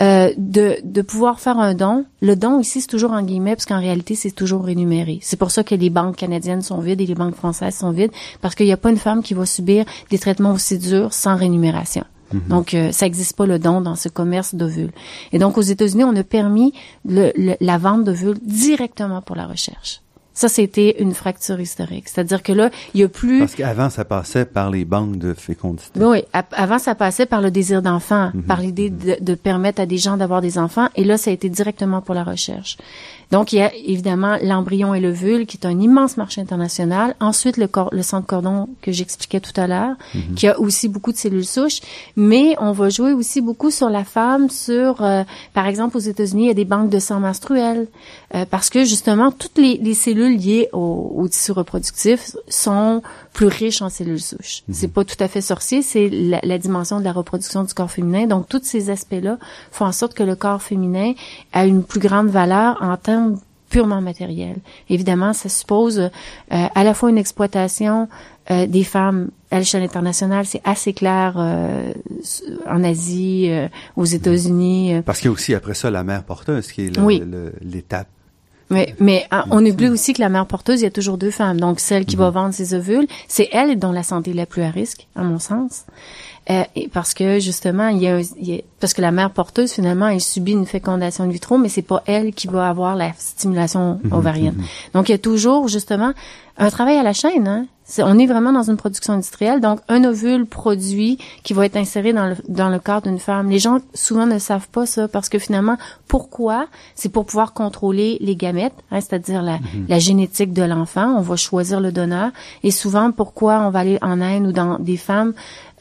euh, de, de pouvoir faire un don. Le don ici, c'est toujours en guillemets, parce qu'en réalité, c'est toujours rémunéré. C'est pour ça que les banques canadiennes sont vides et les banques françaises sont vides, parce qu'il n'y a pas une femme qui va subir des traitements aussi durs sans rémunération. Mhm. Donc, euh, ça n'existe pas le don dans ce commerce d'ovules. Et donc, aux États-Unis, on a permis le, la vente d'ovules directement pour la recherche. Ça, c'était une fracture historique. C'est-à-dire que là, il y a plus... Parce qu'avant, ça passait par les banques de fécondité. Oui, avant, ça passait par le désir d'enfant, mhm. par l'idée de, de, permettre à des gens d'avoir des enfants. Et là, ça a été directement pour la recherche. Donc, il y a évidemment l'embryon et l'ovule, qui est un immense marché international. Ensuite, le, le centre cordon que j'expliquais tout à l'heure, mhm. qui a aussi beaucoup de cellules souches. Mais on va jouer aussi beaucoup sur la femme, sur, euh, par exemple, aux États-Unis, il y a des banques de sang menstruel, euh, parce que justement, toutes les, les cellules liées au, au, tissu reproductif sont plus riches en cellules souches. Mhm. C'est pas tout à fait sorcier, c'est la, la dimension de la reproduction du corps féminin. Donc, tous ces aspects-là font en sorte que le corps féminin a une plus grande valeur en purement matériel. Évidemment, ça suppose euh, à la fois une exploitation euh, des femmes à l'échelle internationale, c'est assez clair euh, en Asie, aux États-Unis. Parce qu'il y a aussi après ça la mère porteuse qui est l'étape mais, mais ah, on oublie aussi que la mère porteuse, il y a toujours deux femmes. Donc, celle qui va mhm. vendre ses ovules, c'est elle dont la santé est la plus à risque, à mon sens. Euh, parce que justement, il y, a, parce que la mère porteuse finalement, elle subit une fécondation in vitro, mais c'est pas elle qui va avoir la stimulation mhm, ovarienne. Mhm. Donc il y a toujours justement un travail à la chaîne. Hein? On est vraiment dans une production industrielle. Donc, un ovule produit qui va être inséré dans le, dans le corps d'une femme. Les gens souvent ne savent pas ça parce que finalement, pourquoi? C'est pour pouvoir contrôler les gamètes, hein, c'est-à-dire la, mhm. la génétique de l'enfant. On va choisir le donneur. Et souvent, pourquoi on va aller en Inde ou dans des femmes?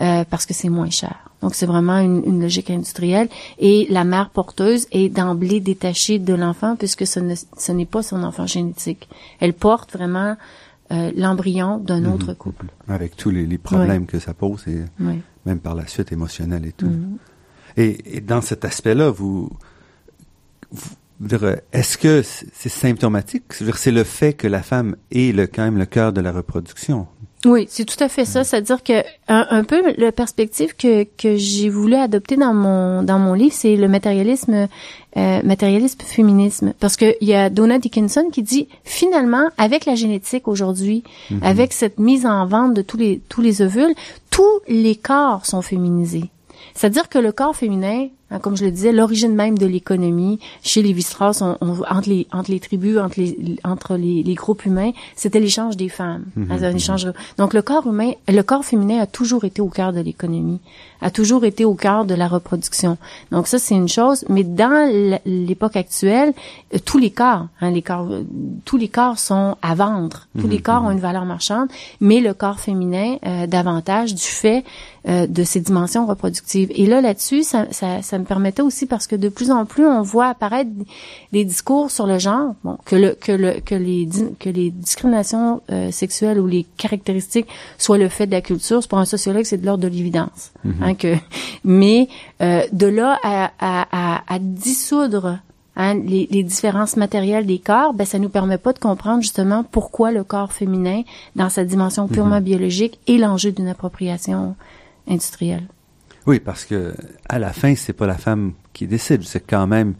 Euh, Parce que c'est moins cher. Donc, c'est vraiment une, une, logique industrielle. Et la mère porteuse est d'emblée détachée de l'enfant puisque ce, ne, ce n'est pas son enfant génétique. Elle porte vraiment euh, l'embryon d'un mhm. autre couple. Avec tous les, les problèmes que ça pose et même par la suite émotionnel et tout. Mhm. et, et, dans cet aspect-là, vous, vous est-ce que c'est symptomatique? C'est le fait que la femme est le, quand même le cœur de la reproduction. Oui, c'est tout à fait ça. C'est-à-dire que un, peu la perspective que, que j'ai voulu adopter dans mon dans mon livre, c'est le matérialisme euh, matérialisme féminisme, parce que il y a Donna Dickinson qui dit finalement avec la génétique aujourd'hui, mhm. avec cette mise en vente de tous les tous les ovules, tous les corps sont féminisés. C'est-à-dire que le corps féminin comme je le disais, l'origine même de l'économie chez les strauss entre les entre les tribus, entre les entre les, les groupes humains, c'était l'échange des femmes. Mhm, hein, un échange. Donc le corps humain, le corps féminin a toujours été au cœur de l'économie, a toujours été au cœur de la reproduction. Donc ça c'est une chose, mais dans l'époque actuelle, euh, tous les corps, hein, les corps, euh, tous les corps sont à vendre. Tous les mhm, corps ont mhm. une valeur marchande, mais le corps féminin euh, davantage du fait euh, de ces dimensions reproductives. Et là là-dessus, ça, ça, ça me permettait aussi parce que de plus en plus on voit apparaître des discours sur le genre, bon, que le que le que les que les discriminations euh, sexuelles ou les caractéristiques soient le fait de la culture. Pour un sociologue, c'est de l'ordre de l'évidence. Mm-hmm. hein, que mais euh, de là à, à, à, dissoudre Hein, les, les, différences matérielles des corps, ben ça nous permet pas de comprendre justement pourquoi le corps féminin, dans sa dimension purement mm-hmm. biologique, est l'enjeu d'une appropriation industrielle. Oui, parce que à la fin, c'est pas la femme qui décide, c'est quand même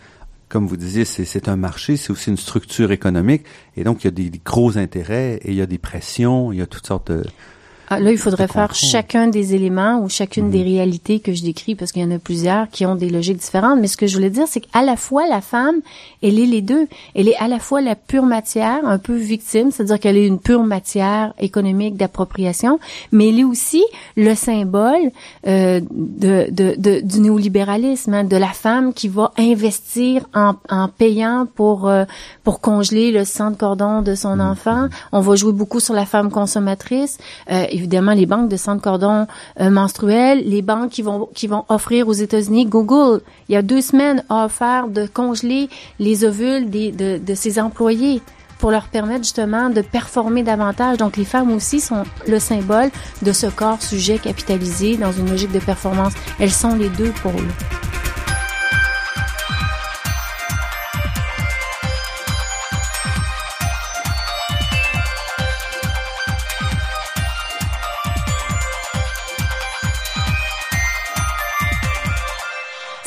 comme vous disiez, c'est un marché, c'est aussi une structure économique, et donc il y a des, des, gros intérêts, et il y a des pressions, il y a toutes sortes de, ah, là, il faudrait faire chacun des éléments ou chacune des mhm. réalités que je décris parce qu'il y en a plusieurs qui ont des logiques différentes. Mais ce que je voulais dire, c'est qu'à la fois, la femme, elle est les deux. Elle est à la fois la pure matière, un peu victime, c'est-à-dire qu'elle est une pure matière économique d'appropriation, mais elle est aussi le symbole euh, de, de, de, du néolibéralisme, hein, de la femme qui va investir en, en payant pour, euh, pour congeler le sang de cordon de son mhm. enfant. On va jouer beaucoup sur la femme consommatrice. Euh, évidemment les banques de sang cordon euh, menstruel, les banques qui vont qui vont offrir aux États-Unis, Google, il y a deux semaines a offert de congeler les ovules de, de ses employés pour leur permettre justement de performer davantage. Donc les femmes aussi sont le symbole de ce corps sujet capitalisé dans une logique de performance. Elles sont les deux pôles.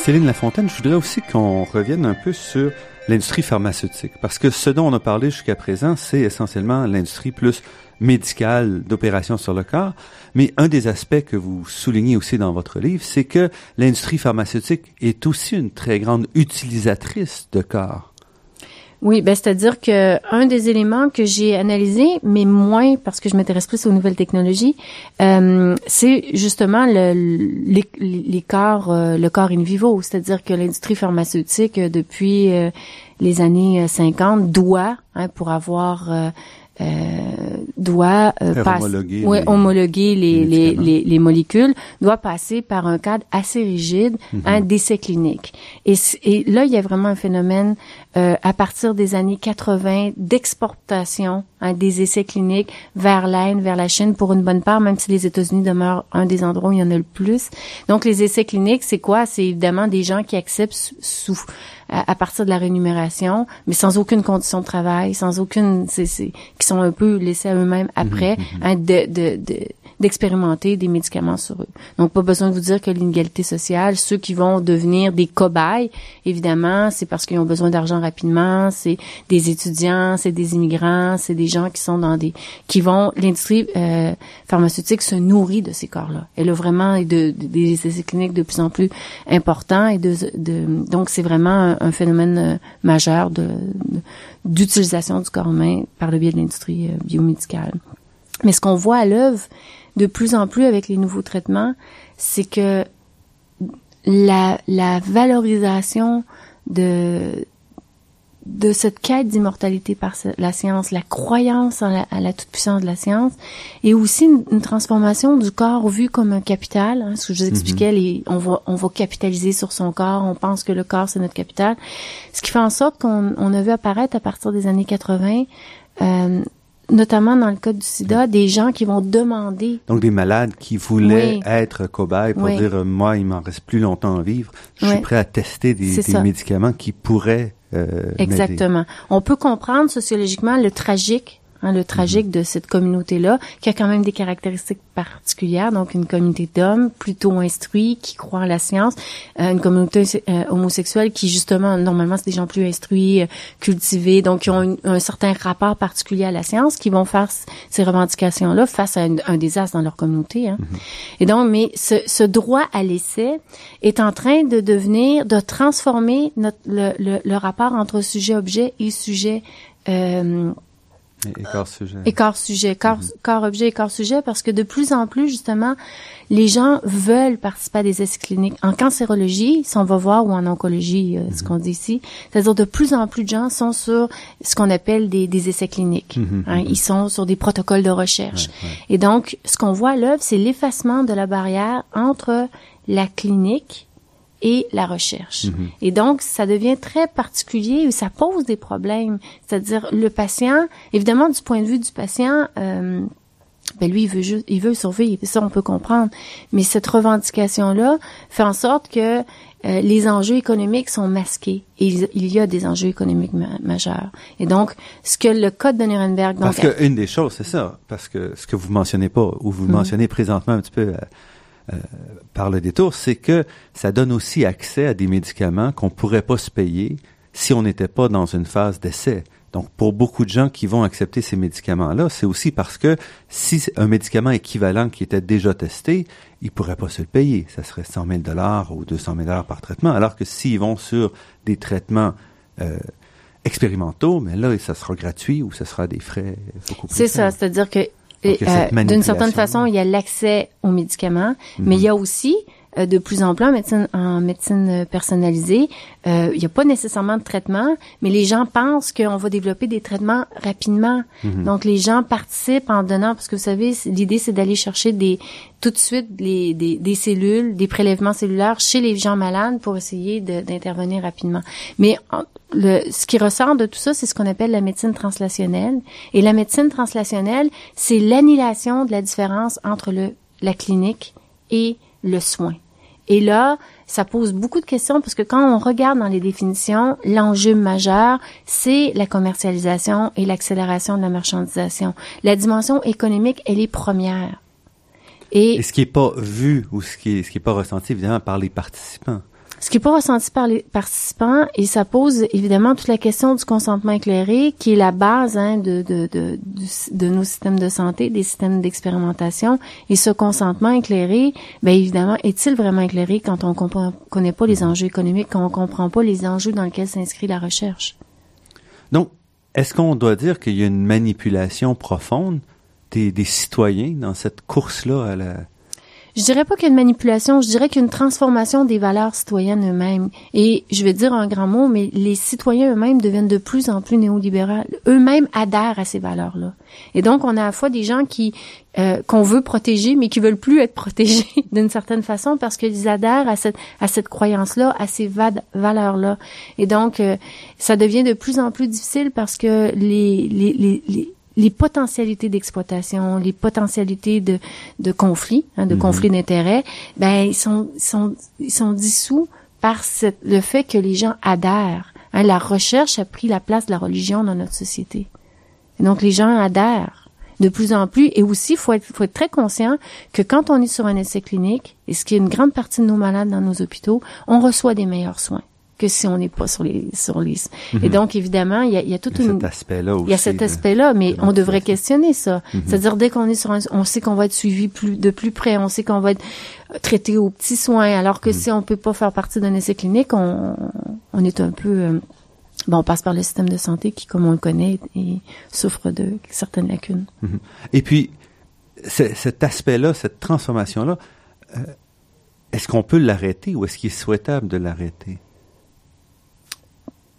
Céline Lafontaine, je voudrais aussi qu'on revienne un peu sur l'industrie pharmaceutique, parce que ce dont on a parlé jusqu'à présent, c'est essentiellement l'industrie plus médicale d'opération sur le corps, mais un des aspects que vous soulignez aussi dans votre livre, c'est que l'industrie pharmaceutique est aussi une très grande utilisatrice de corps. Oui, ben c'est-à-dire que un des éléments que j'ai analysé, mais moins parce que je m'intéresse plus aux nouvelles technologies, euh, c'est justement le, les, les corps, euh, le corps in vivo, c'est-à-dire que l'industrie pharmaceutique euh, depuis les années 50 doit, hein, pour avoir euh, doit euh, homologuer, ouais, les, homologuer les, les, les, les, molécules, doit passer par un cadre assez rigide, mm un décès clinique. Et, et, là, il y a vraiment un phénomène euh, à partir des années 80 d'exportation hein, des essais cliniques vers l'Inde, vers la Chine pour une bonne part, même si les États-Unis demeurent un des endroits où il y en a le plus. Donc, les essais cliniques, c'est quoi? C'est évidemment des gens qui acceptent sous à, partir de la rémunération, mais sans aucune condition de travail, sans aucune, c'est, qui sont un peu laissés à eux-mêmes après, mhm, mhm. Hein, de, de, de d'expérimenter des médicaments sur eux. Donc, pas besoin de vous dire que l'inégalité sociale, ceux qui vont devenir des cobayes, évidemment, c'est parce qu'ils ont besoin d'argent rapidement, c'est des étudiants, c'est des immigrants, c'est des gens qui sont dans des... qui vont... L'industrie euh, pharmaceutique se nourrit de ces corps-là. Elle a vraiment de, des essais cliniques de plus en plus importants et de... de donc, c'est vraiment un, phénomène euh, majeur de, d'utilisation du corps humain par le biais de l'industrie euh, biomédicale. Mais ce qu'on voit à l'œuvre de plus en plus avec les nouveaux traitements, c'est que la, la valorisation de de cette quête d'immortalité par la science, la croyance à la toute-puissance de la science, et aussi une, transformation du corps vu comme un capital. Hein, ce que je vous expliquais, mm-hmm. on va on va capitaliser sur son corps, on pense que le corps c'est notre capital, ce qui fait en sorte qu'on on a vu apparaître à partir des années 80 euh, notamment dans le cas du sida, des gens qui vont demander. Donc des malades qui voulaient être cobayes pour dire euh, moi il m'en reste plus longtemps à vivre, je suis prêt à tester des, des médicaments qui pourraient. Euh, Exactement. On peut comprendre sociologiquement le tragique Hein, le tragique de cette communauté-là, qui a quand même des caractéristiques particulières, donc une communauté d'hommes plutôt instruits, qui croient en la science, euh, une communauté euh, homosexuelle qui justement, normalement, c'est des gens plus instruits, euh, cultivés, donc qui ont un certain rapport particulier à la science, qui vont faire ces revendications-là face à un, désastre dans leur communauté. Hein. Mm-hmm. Et donc, mais ce, ce droit à l'essai est en train de devenir, de transformer notre, le, le, le rapport entre sujet-objet et sujet euh, Écart sujet. Écart sujet, corps, mm-hmm. corps objet, écart sujet, parce que de plus en plus, justement, les gens veulent participer à des essais cliniques. En cancérologie, si on va voir, ou en oncologie, euh, ce mm-hmm. qu'on dit ici, c'est-à-dire de plus en plus de gens sont sur ce qu'on appelle des, des, essais cliniques. Mm-hmm. Hein, ils sont sur des protocoles de recherche. Et donc, ce qu'on voit à l'œuvre, c'est l'effacement de la barrière entre la clinique et la recherche. Mhm. Et donc, ça devient très particulier, ça pose des problèmes. C'est-à-dire, le patient, évidemment, du point de vue du patient, euh, ben lui, il veut juste, il veut survivre. Ça, on peut comprendre. Mais cette revendication-là fait en sorte que euh, les enjeux économiques sont masqués. Et il, y a des enjeux économiques majeurs. Et donc, ce que le code de Nuremberg... Donc, parce que une des choses, c'est ça. Parce que ce que vous mentionnez pas, ou vous mhm. mentionnez présentement un petit peu... Euh, euh, par le détour, c'est que ça donne aussi accès à des médicaments qu'on pourrait pas se payer si on n'était pas dans une phase d'essai. Donc, pour beaucoup de gens qui vont accepter ces médicaments-là, c'est aussi parce que si un médicament équivalent qui était déjà testé, ils pourraient pas se le payer. Ça serait 100 000 dollars ou 200 000 dollars par traitement. Alors que s'ils vont sur des traitements euh, expérimentaux, mais là, ça sera gratuit ou ça sera des frais beaucoup plus. C'est ça, c'est-à-dire que d'une certaine façon, il y a l'accès aux médicaments, mais il y a aussi euh, de plus en plus en médecine, en médecine personnalisée, euh, il n'y a pas nécessairement de traitement, mais les gens pensent qu'on va développer des traitements rapidement. Mhm. Donc les gens participent en donnant, parce que vous savez, l'idée c'est d'aller chercher des tout de suite les, des, des, cellules, des prélèvements cellulaires chez les gens malades pour essayer d'intervenir rapidement. Mais le, ce qui ressort de tout ça, c'est ce qu'on appelle la médecine translationnelle. Et la médecine translationnelle, c'est l'annihilation de la différence entre le, la clinique et le soin. Et là, ça pose beaucoup de questions parce que quand on regarde dans les définitions, l'enjeu majeur, c'est la commercialisation et l'accélération de la marchandisation. La dimension économique, elle est première. Et, et ce qui n'est pas vu ou ce qui est, ce qui est pas ressenti évidemment par les participants ce qui n'est pas ressenti par les participants, et ça pose évidemment toute la question du consentement éclairé, qui est la base hein, de, de, de, de, nos systèmes de santé, des systèmes d'expérimentation. Et ce consentement éclairé, bien évidemment, est-il vraiment éclairé quand on ne connaît pas les enjeux économiques, quand on comprend pas les enjeux dans lesquels s'inscrit la recherche? Donc, est-ce qu'on doit dire qu'il y a une manipulation profonde des, des citoyens dans cette course-là à la je dirais pas qu'il y a une manipulation, je dirais qu'il y a une transformation des valeurs citoyennes eux-mêmes. Et je vais dire un grand mot, mais les citoyens eux-mêmes deviennent de plus en plus néolibéraux. Eux-mêmes adhèrent à ces valeurs-là. Et donc, on a à la fois des gens qui euh, qu'on veut protéger, mais qui veulent plus être protégés d'une certaine façon parce qu'ils adhèrent à cette à cette croyance-là, à ces valeurs-là. Et donc, euh, ça devient de plus en plus difficile parce que les les, les les potentialités d'exploitation, les potentialités de, de conflit, hein, de mhm. conflit d'intérêts, ben ils sont, sont, ils sont dissous par le fait que les gens adhèrent. Hein, la recherche a pris la place de la religion dans notre société. Et donc les gens adhèrent de plus en plus. Et aussi, il faut être, faut être très conscient que quand on est sur un essai clinique, et ce qui est une grande partie de nos malades dans nos hôpitaux, on reçoit des meilleurs soins que si on n'est pas sur les sur les et mhm. donc évidemment il y a, il y a tout a cet aspect là il y a cet aspect là mais on devrait questionner ça mhm. c'est-à-dire dès qu'on est sur un, on sait qu'on va être suivi plus de plus près on sait qu'on va être traité aux petits soins alors que mhm. si on peut pas faire partie d'un essai clinique on on est un peu euh, Bon, on passe par le système de santé qui, comme on le connaît, et souffre de certaines lacunes. Et puis, cet aspect-là, cette transformation-là, euh, est-ce qu'on peut l'arrêter ou est-ce qu'il est souhaitable de l'arrêter?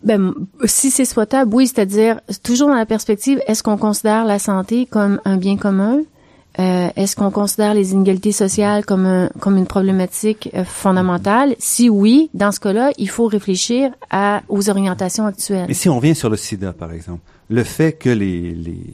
Ben, si c'est souhaitable, oui, c'est-à-dire toujours dans la perspective, est-ce qu'on considère la santé comme un bien commun? Euh, Est-ce qu'on considère les inégalités sociales comme comme une problématique euh, fondamentale? Si oui, dans ce cas-là, il faut réfléchir à aux orientations actuelles. Et si on vient sur le SIDA, par exemple, le fait que les les,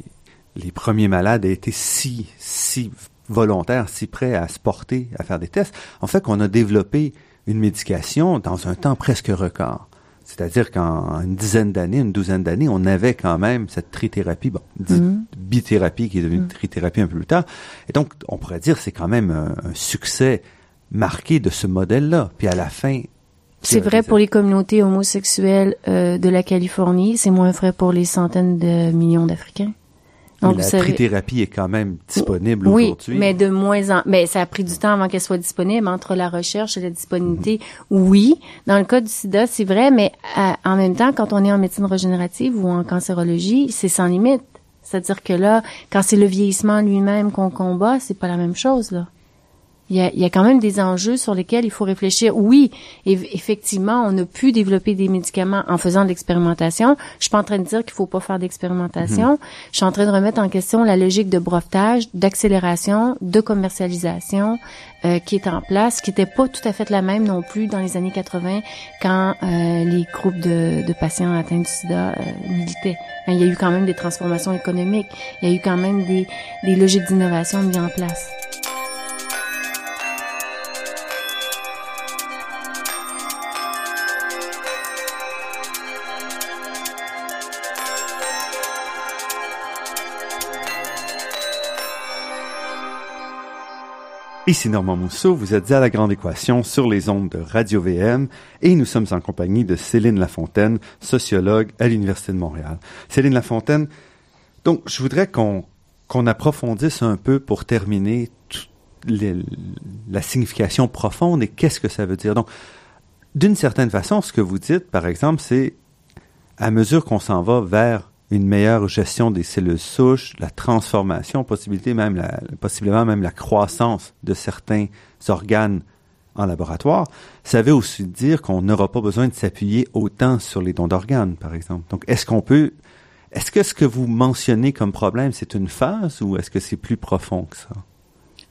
les premiers malades aient été si si volontaires, si prêts à se porter à faire des tests, en fait qu'on a développé une médication dans un temps presque record. C'est-à-dire qu'en une dizaine d'années, une douzaine d'années, on avait quand même cette trithérapie, bon, mm-hmm. bithérapie qui est devenue mm. trithérapie un peu plus tard. Et donc, on pourrait dire c'est quand même un, succès marqué de ce modèle-là. Puis à la fin, c'est vrai pour les communautés homosexuelles euh, de la Californie, c'est moins vrai pour les centaines de millions d'Africains. Donc, la trithérapie est quand même disponible aujourd'hui. Oui, mais de moins en... Mais ça a pris du temps avant qu'elle soit disponible. Entre la recherche et la disponibilité, oui. Dans le cas du sida, c'est vrai, mais euh, en même temps, quand on est en médecine régénérative ou en cancérologie, c'est sans limite. C'est-à-dire que là, quand c'est le vieillissement lui-même qu'on combat, c'est pas la même chose, là il y, a, il y a, quand même des enjeux sur lesquels il faut réfléchir. Oui, effectivement, on a pu développer des médicaments en faisant de l'expérimentation. Je suis pas en train de dire qu'il faut pas faire d'expérimentation. Mhm. Je suis en train de remettre en question la logique de brevetage, d'accélération, de commercialisation euh, qui est en place, qui n'était pas tout à fait la même non plus dans les années 80 quand euh, les groupes de, de, patients atteints du sida euh, militaient. il y a eu quand même des transformations économiques. Il y a eu quand même des, des logiques d'innovation mises en place. Ici Normand Mousseau, vous êtes à La Grande Équation sur les ondes de Radio VM et nous sommes en compagnie de Céline Lafontaine, sociologue à l'Université de Montréal. Céline Lafontaine, donc je voudrais qu'on qu'on approfondisse un peu pour terminer la signification profonde et qu'est-ce que ça veut dire. Donc, d'une certaine façon, ce que vous dites, par exemple, c'est à mesure qu'on s'en va vers une meilleure gestion des cellules souches, la transformation, possibilité même la, possiblement même la croissance de certains organes en laboratoire, ça veut aussi dire qu'on n'aura pas besoin de s'appuyer autant sur les dons d'organes, par exemple. Donc, est-ce qu'on peut, est-ce que ce que vous mentionnez comme problème, c'est une phase ou est-ce que c'est plus profond que ça?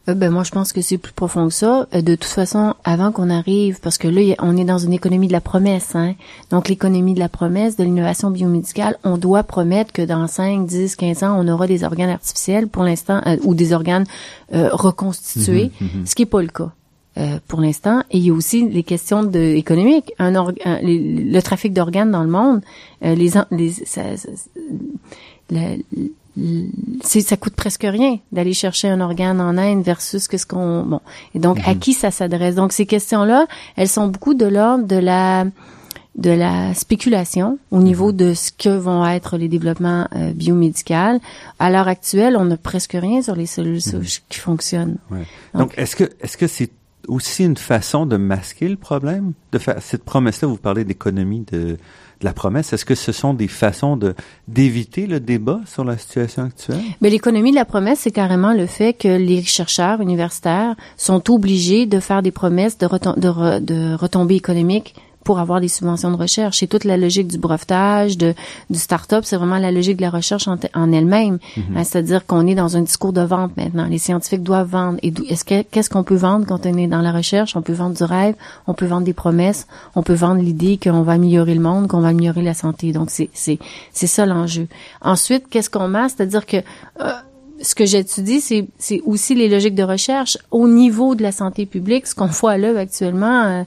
Euh, ben moi je pense que c'est plus profond que ça. Euh, de toute façon, avant qu'on arrive, parce que là on est dans une économie de la promesse, hein. Donc l'économie de la promesse, de l'innovation biomédicale, on doit promettre que dans 5, 10, 15 ans, on aura des organes artificiels pour l'instant euh, ou des organes reconstitués, mhm, mhm. ce qui est pas le cas. pour l'instant. Et il y a aussi les questions de, économiques. Un, le trafic d'organes dans le monde, les, les ça, ça coûte presque rien d'aller chercher un organe en Inde versus que ce qu'on bon et donc à mhm. qui ça s'adresse? Donc ces questions là elles sont beaucoup de l'ordre de la de la spéculation au niveau mhm. de ce que vont être les développements euh, biomédicaux. À l'heure actuelle, on n'a presque rien sur les cellules mhm. souches qui fonctionnent. Donc, est-ce que est-ce que c'est aussi une façon de masquer le problème? De faire cette promesse-là Vous parlez d'économie de la promesse? Est-ce que ce sont des façons de d'éviter le débat sur la situation actuelle? Mais l'économie de la promesse, c'est carrément le fait que les chercheurs universitaires sont obligés de faire des promesses de, de, de retombées économiques pour avoir des subventions de recherche. C'est toute la logique du brevetage, de, du start-up, c'est vraiment la logique de la recherche en, elle-même. Mhm. Hein, c'est-à-dire qu'on est dans un discours de vente maintenant. Les scientifiques doivent vendre. Et est-ce que, qu'est-ce qu'on peut vendre quand on est dans la recherche? On peut vendre du rêve, on peut vendre des promesses, on peut vendre l'idée qu'on va améliorer le monde, qu'on va améliorer la santé. Donc, c'est, c'est, c'est ça l'enjeu. Ensuite, qu'est-ce qu'on met? C'est-à-dire que, euh, ce que j'étudie, c'est, c'est aussi les logiques de recherche au niveau de la santé publique, ce qu'on voit là actuellement. Euh, euh,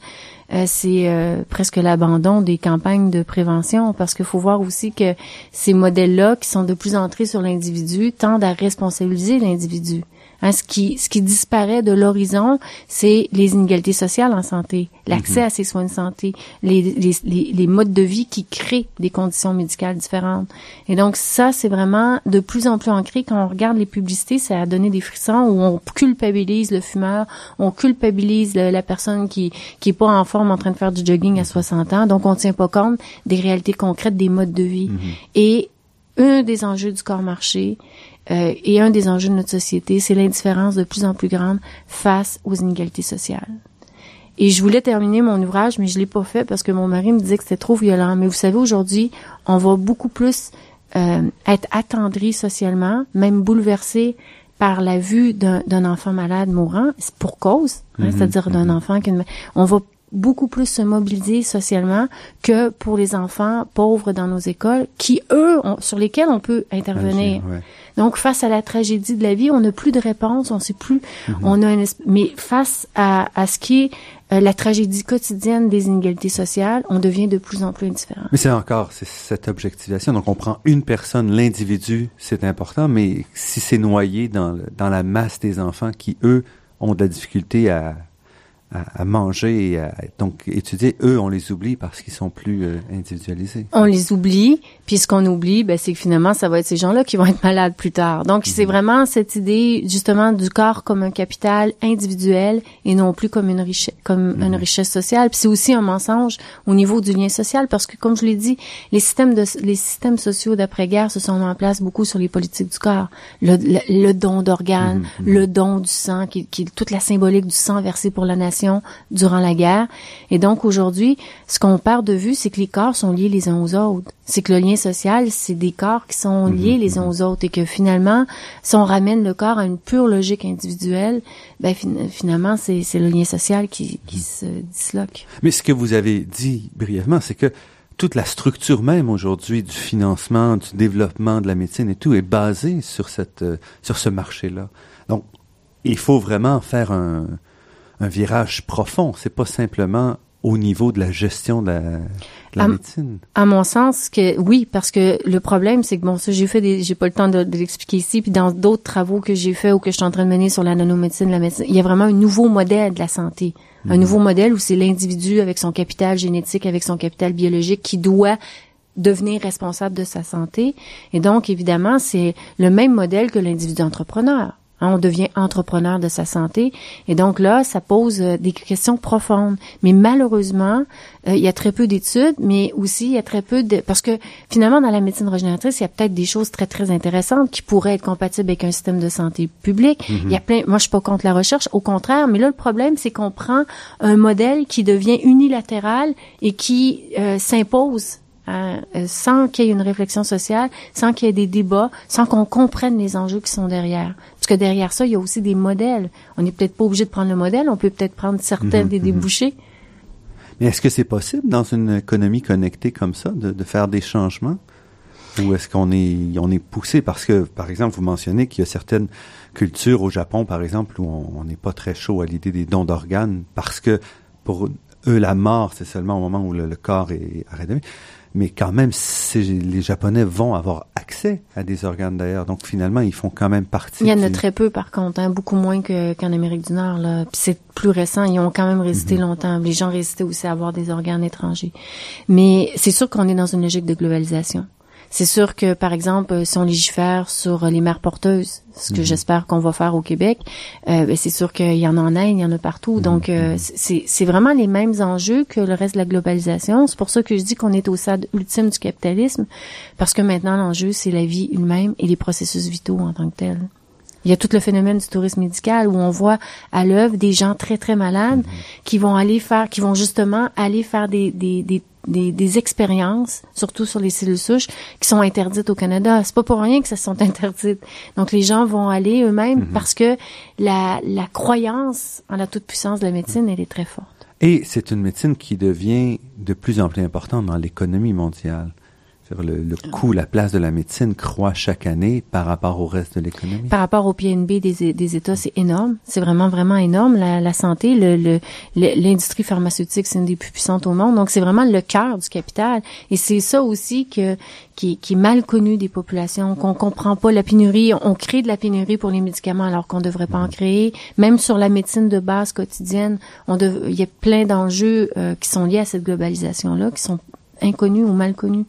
c'est euh, presque l'abandon des campagnes de prévention parce qu'il faut voir aussi que ces modèles-là qui sont de plus entrés sur l'individu tendent à responsabiliser l'individu. Hein, ce qui ce qui disparaît de l'horizon, c'est les inégalités sociales en santé, l'accès mhm. à ces soins de santé, les, les, les, les, modes de vie qui créent des conditions médicales différentes. Et donc ça, c'est vraiment de plus en plus ancré. Quand on regarde les publicités, ça a donné des frissons où on culpabilise le fumeur, on culpabilise la personne qui qui est pas en forme en train de faire du jogging à 60 ans. Donc on tient pas compte des réalités concrètes des modes de vie. Mhm. Et un des enjeux du corps marché euh, et un des enjeux de notre société, c'est l'indifférence de plus en plus grande face aux inégalités sociales. Et je voulais terminer mon ouvrage, mais je l'ai pas fait parce que mon mari me disait que c'était trop violent. Mais vous savez, aujourd'hui, on va beaucoup plus euh, être attendri socialement, même bouleversé par la vue d'un enfant malade mourant, pour cause, hein, mhm. c'est-à-dire d'un mhm. enfant qui... On va beaucoup plus se mobiliser socialement que pour les enfants pauvres dans nos écoles, qui, eux, sur lesquels on peut intervenir. Donc, face à la tragédie de la vie, on n'a plus de réponse, on sait plus. Mhm. On a mais face à, à ce qui est euh, la tragédie quotidienne des inégalités sociales, on devient de plus en plus indifférent. Mais c'est encore c'est cette objectivation. Donc, on prend une personne, l'individu, c'est important, mais si c'est noyé dans, dans la masse des enfants qui, eux, ont de la difficulté à à, manger et à donc étudier. Eux, on les oublie parce qu'ils sont plus euh, individualisés. On les oublie, puis ce qu'on oublie, ben, c'est que finalement, ça va être ces gens-là qui vont être malades plus tard. Donc, c'est mhm. vraiment cette idée justement du corps comme un capital individuel et non plus comme une richesse, comme mhm. une richesse sociale. Puis c'est aussi un mensonge au niveau du lien social parce que, comme je l'ai dit, les systèmes de les systèmes sociaux d'après-guerre se sont mis en place beaucoup sur les politiques du corps, le, le, don d'organes, mhm. le don du sang, qui, qui toute la symbolique du sang versé pour la nation durant la guerre. Et donc aujourd'hui, ce qu'on perd de vue, c'est que les corps sont liés les uns aux autres. C'est que le lien social, c'est des corps qui sont mhm, liés les uns mhm. aux autres et que finalement, si on ramène le corps à une pure logique individuelle, ben finalement, c'est le lien social qui, qui mhm. se disloque. Mais ce que vous avez dit brièvement, c'est que toute la structure même aujourd'hui du financement, du développement de la médecine et tout est basée sur cette euh, sur ce marché-là. Donc, il faut vraiment faire un, un virage profond. C'est pas simplement au niveau de la gestion de la, médecine. À mon sens, que oui, parce que le problème, c'est que bon, ça j'ai fait, des, j'ai pas le temps de, l'expliquer ici, puis dans d'autres travaux que j'ai fait ou que je suis en train de mener sur la nanomédecine, la médecine, il y a vraiment un nouveau modèle de la santé, un mhm. nouveau modèle où c'est l'individu avec son capital génétique, avec son capital biologique, qui doit devenir responsable de sa santé. Et donc, évidemment, c'est le même modèle que l'individu entrepreneur. Hein, on devient entrepreneur de sa santé. Et donc là, ça pose euh, des questions profondes. Mais malheureusement, euh, il y a très peu d'études, mais aussi il y a très peu de... Parce que finalement, dans la médecine régénératrice, il y a peut-être des choses très, très intéressantes qui pourraient être compatibles avec un système de santé public. Mm-hmm. Il y a plein... Moi, je suis pas contre la recherche, au contraire. Mais là, le problème, c'est qu'on prend un modèle qui devient unilatéral et qui euh, s'impose Hein, euh, sans qu'il y ait une réflexion sociale, sans qu'il y ait des débats, sans qu'on comprenne les enjeux qui sont derrière. Parce que derrière ça, il y a aussi des modèles. On n'est peut-être pas obligé de prendre le modèle, on peut peut-être prendre certains mhm, des mhm. débouchés. Mais est-ce que c'est possible dans une économie connectée comme ça de, de faire des changements? Ou est-ce qu'on est, on est poussé? Parce que, par exemple, vous mentionnez qu'il y a certaines cultures au Japon, par exemple, où on n'est pas très chaud à l'idée des dons d'organes parce que pour eux, la mort, c'est seulement au moment où le, corps est arrêté mais quand même, les Japonais vont avoir accès à des organes d'ailleurs. Donc finalement, ils font quand même partie. Il y en a très peu, par contre, hein, beaucoup moins qu'en Amérique du Nord. Là. Puis c'est plus récent. Ils ont quand même résisté mhm. longtemps. Les gens résistaient aussi à avoir des organes étrangers. Mais c'est sûr qu'on est dans une logique de globalisation. C'est sûr que, par exemple, si on légifère sur les mères porteuses, ce que mhm. j'espère qu'on va faire au Québec, euh, ben, c'est sûr qu'il y en a en Inde, il y en a partout. Mhm. Donc, euh, mhm. c'est vraiment les mêmes enjeux que le reste de la globalisation. C'est pour ça que je dis qu'on est au stade ultime du capitalisme, parce que maintenant, l'enjeu, c'est la vie elle-même et les processus vitaux en tant que tels. Il y a tout le phénomène du tourisme médical où on voit à l'œuvre des gens très très malades qui vont aller faire, qui vont justement aller faire des, des, des des, des, expériences, surtout sur les cellules souches, qui sont interdites au Canada. C'est pas pour rien que ça sont interdites. Donc les gens vont aller eux-mêmes mhm. parce que la, la croyance en la toute-puissance de la médecine, elle est très forte. Et c'est une médecine qui devient de plus en plus importante dans l'économie mondiale. Le, le coût, la place de la médecine croît chaque année par rapport au reste de l'économie? Par rapport au PNB des, des États, c'est énorme. C'est vraiment, vraiment énorme. La, la santé, l'industrie le, pharmaceutique, c'est une des plus puissantes au monde. Donc, c'est vraiment le cœur du capital. Et c'est ça aussi que, qui, qui, est mal connu des populations, qu'on comprend pas la pénurie. On crée de la pénurie pour les médicaments alors qu'on devrait pas en créer. Même sur la médecine de base quotidienne, on il y a plein d'enjeux euh, qui sont liés à cette globalisation-là, qui sont inconnus ou mal connus.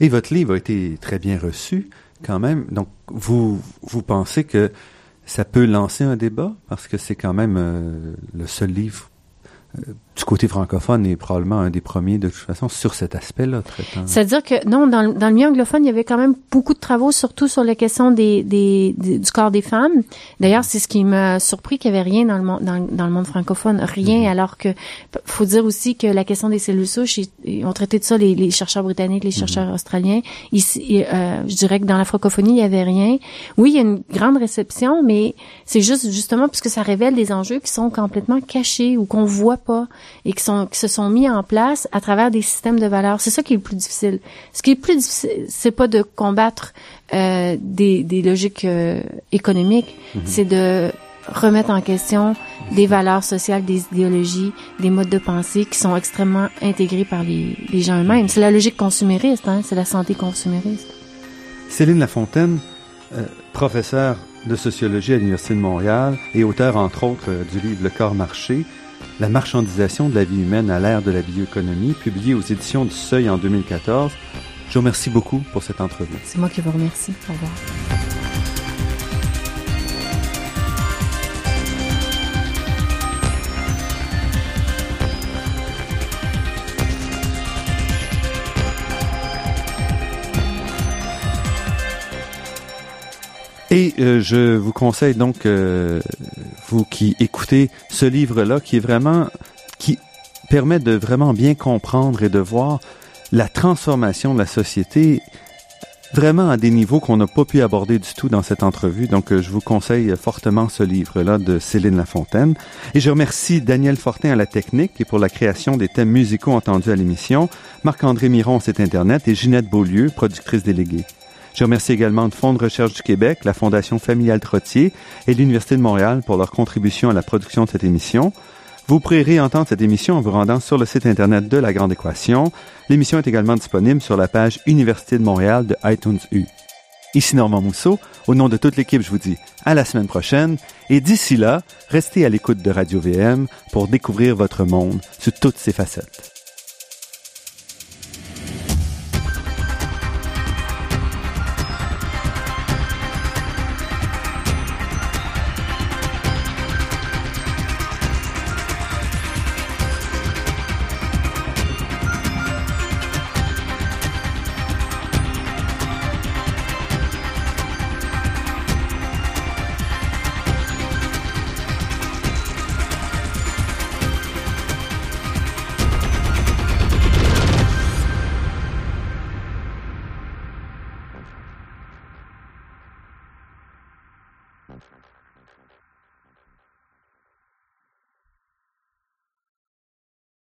Et votre livre a été très bien reçu quand même. Donc, vous, vous pensez que ça peut lancer un débat? Parce que c'est quand même euh, le seul livre euh, du côté francophone est probablement un des premiers de toute façon sur cet aspect-là traitant. C'est-à-dire que non, dans, dans, le milieu anglophone, il y avait quand même beaucoup de travaux, surtout sur la question des, des, du corps des femmes. D'ailleurs, c'est ce qui m'a surpris qu'il y avait rien dans le monde dans, dans le monde francophone, rien. Mhm. Alors que faut dire aussi que la question des cellules souches, ils, ont traité de ça les, les chercheurs britanniques, les chercheurs australiens. Ici, euh, je dirais que dans la francophonie, il y avait rien. Oui, il y a une grande réception, mais c'est juste justement parce que ça révèle des enjeux qui sont complètement cachés ou qu'on voit pas et qui, sont, qui se sont mis en place à travers des systèmes de valeurs. C'est ça qui est le plus difficile. Ce qui est le plus difficile, c'est pas de combattre euh, des, des logiques euh, économiques, mhm. c'est de remettre en question des valeurs sociales, des idéologies, des modes de pensée qui sont extrêmement intégrés par les, les gens eux-mêmes. C'est la logique consumériste, hein, c'est la santé consumériste. Céline Lafontaine, euh, professeure de sociologie à l'Université de Montréal et auteur, entre autres, du livre Le corps marché, la marchandisation de la vie humaine à l'ère de la bioéconomie, publié aux éditions du Seuil en 2014. Je vous remercie beaucoup pour cette entrevue. C'est moi qui vous remercie. Au revoir. Et euh, je vous conseille donc, euh, vous qui écoutez ce livre-là, qui est vraiment, qui permet de vraiment bien comprendre et de voir la transformation de la société vraiment à des niveaux qu'on n'a pas pu aborder du tout dans cette entrevue. Donc, euh, je vous conseille fortement ce livre-là de Céline Lafontaine. Et je remercie Daniel Fortin à la technique et pour la création des thèmes musicaux entendus à l'émission, Marc-André Miron, site Internet et Ginette Beaulieu, productrice déléguée. Je remercie également le Fonds de recherche du Québec, la Fondation familiale Trottier et l'Université de Montréal pour leur contribution à la production de cette émission. Vous pourrez réentendre cette émission en vous rendant sur le site Internet de La Grande Équation. L'émission est également disponible sur la page Université de Montréal de iTunes U. Ici Normand Mousseau. Au nom de toute l'équipe, je vous dis à la semaine prochaine. Et d'ici là, restez à l'écoute de Radio VM pour découvrir votre monde sous toutes ses facettes.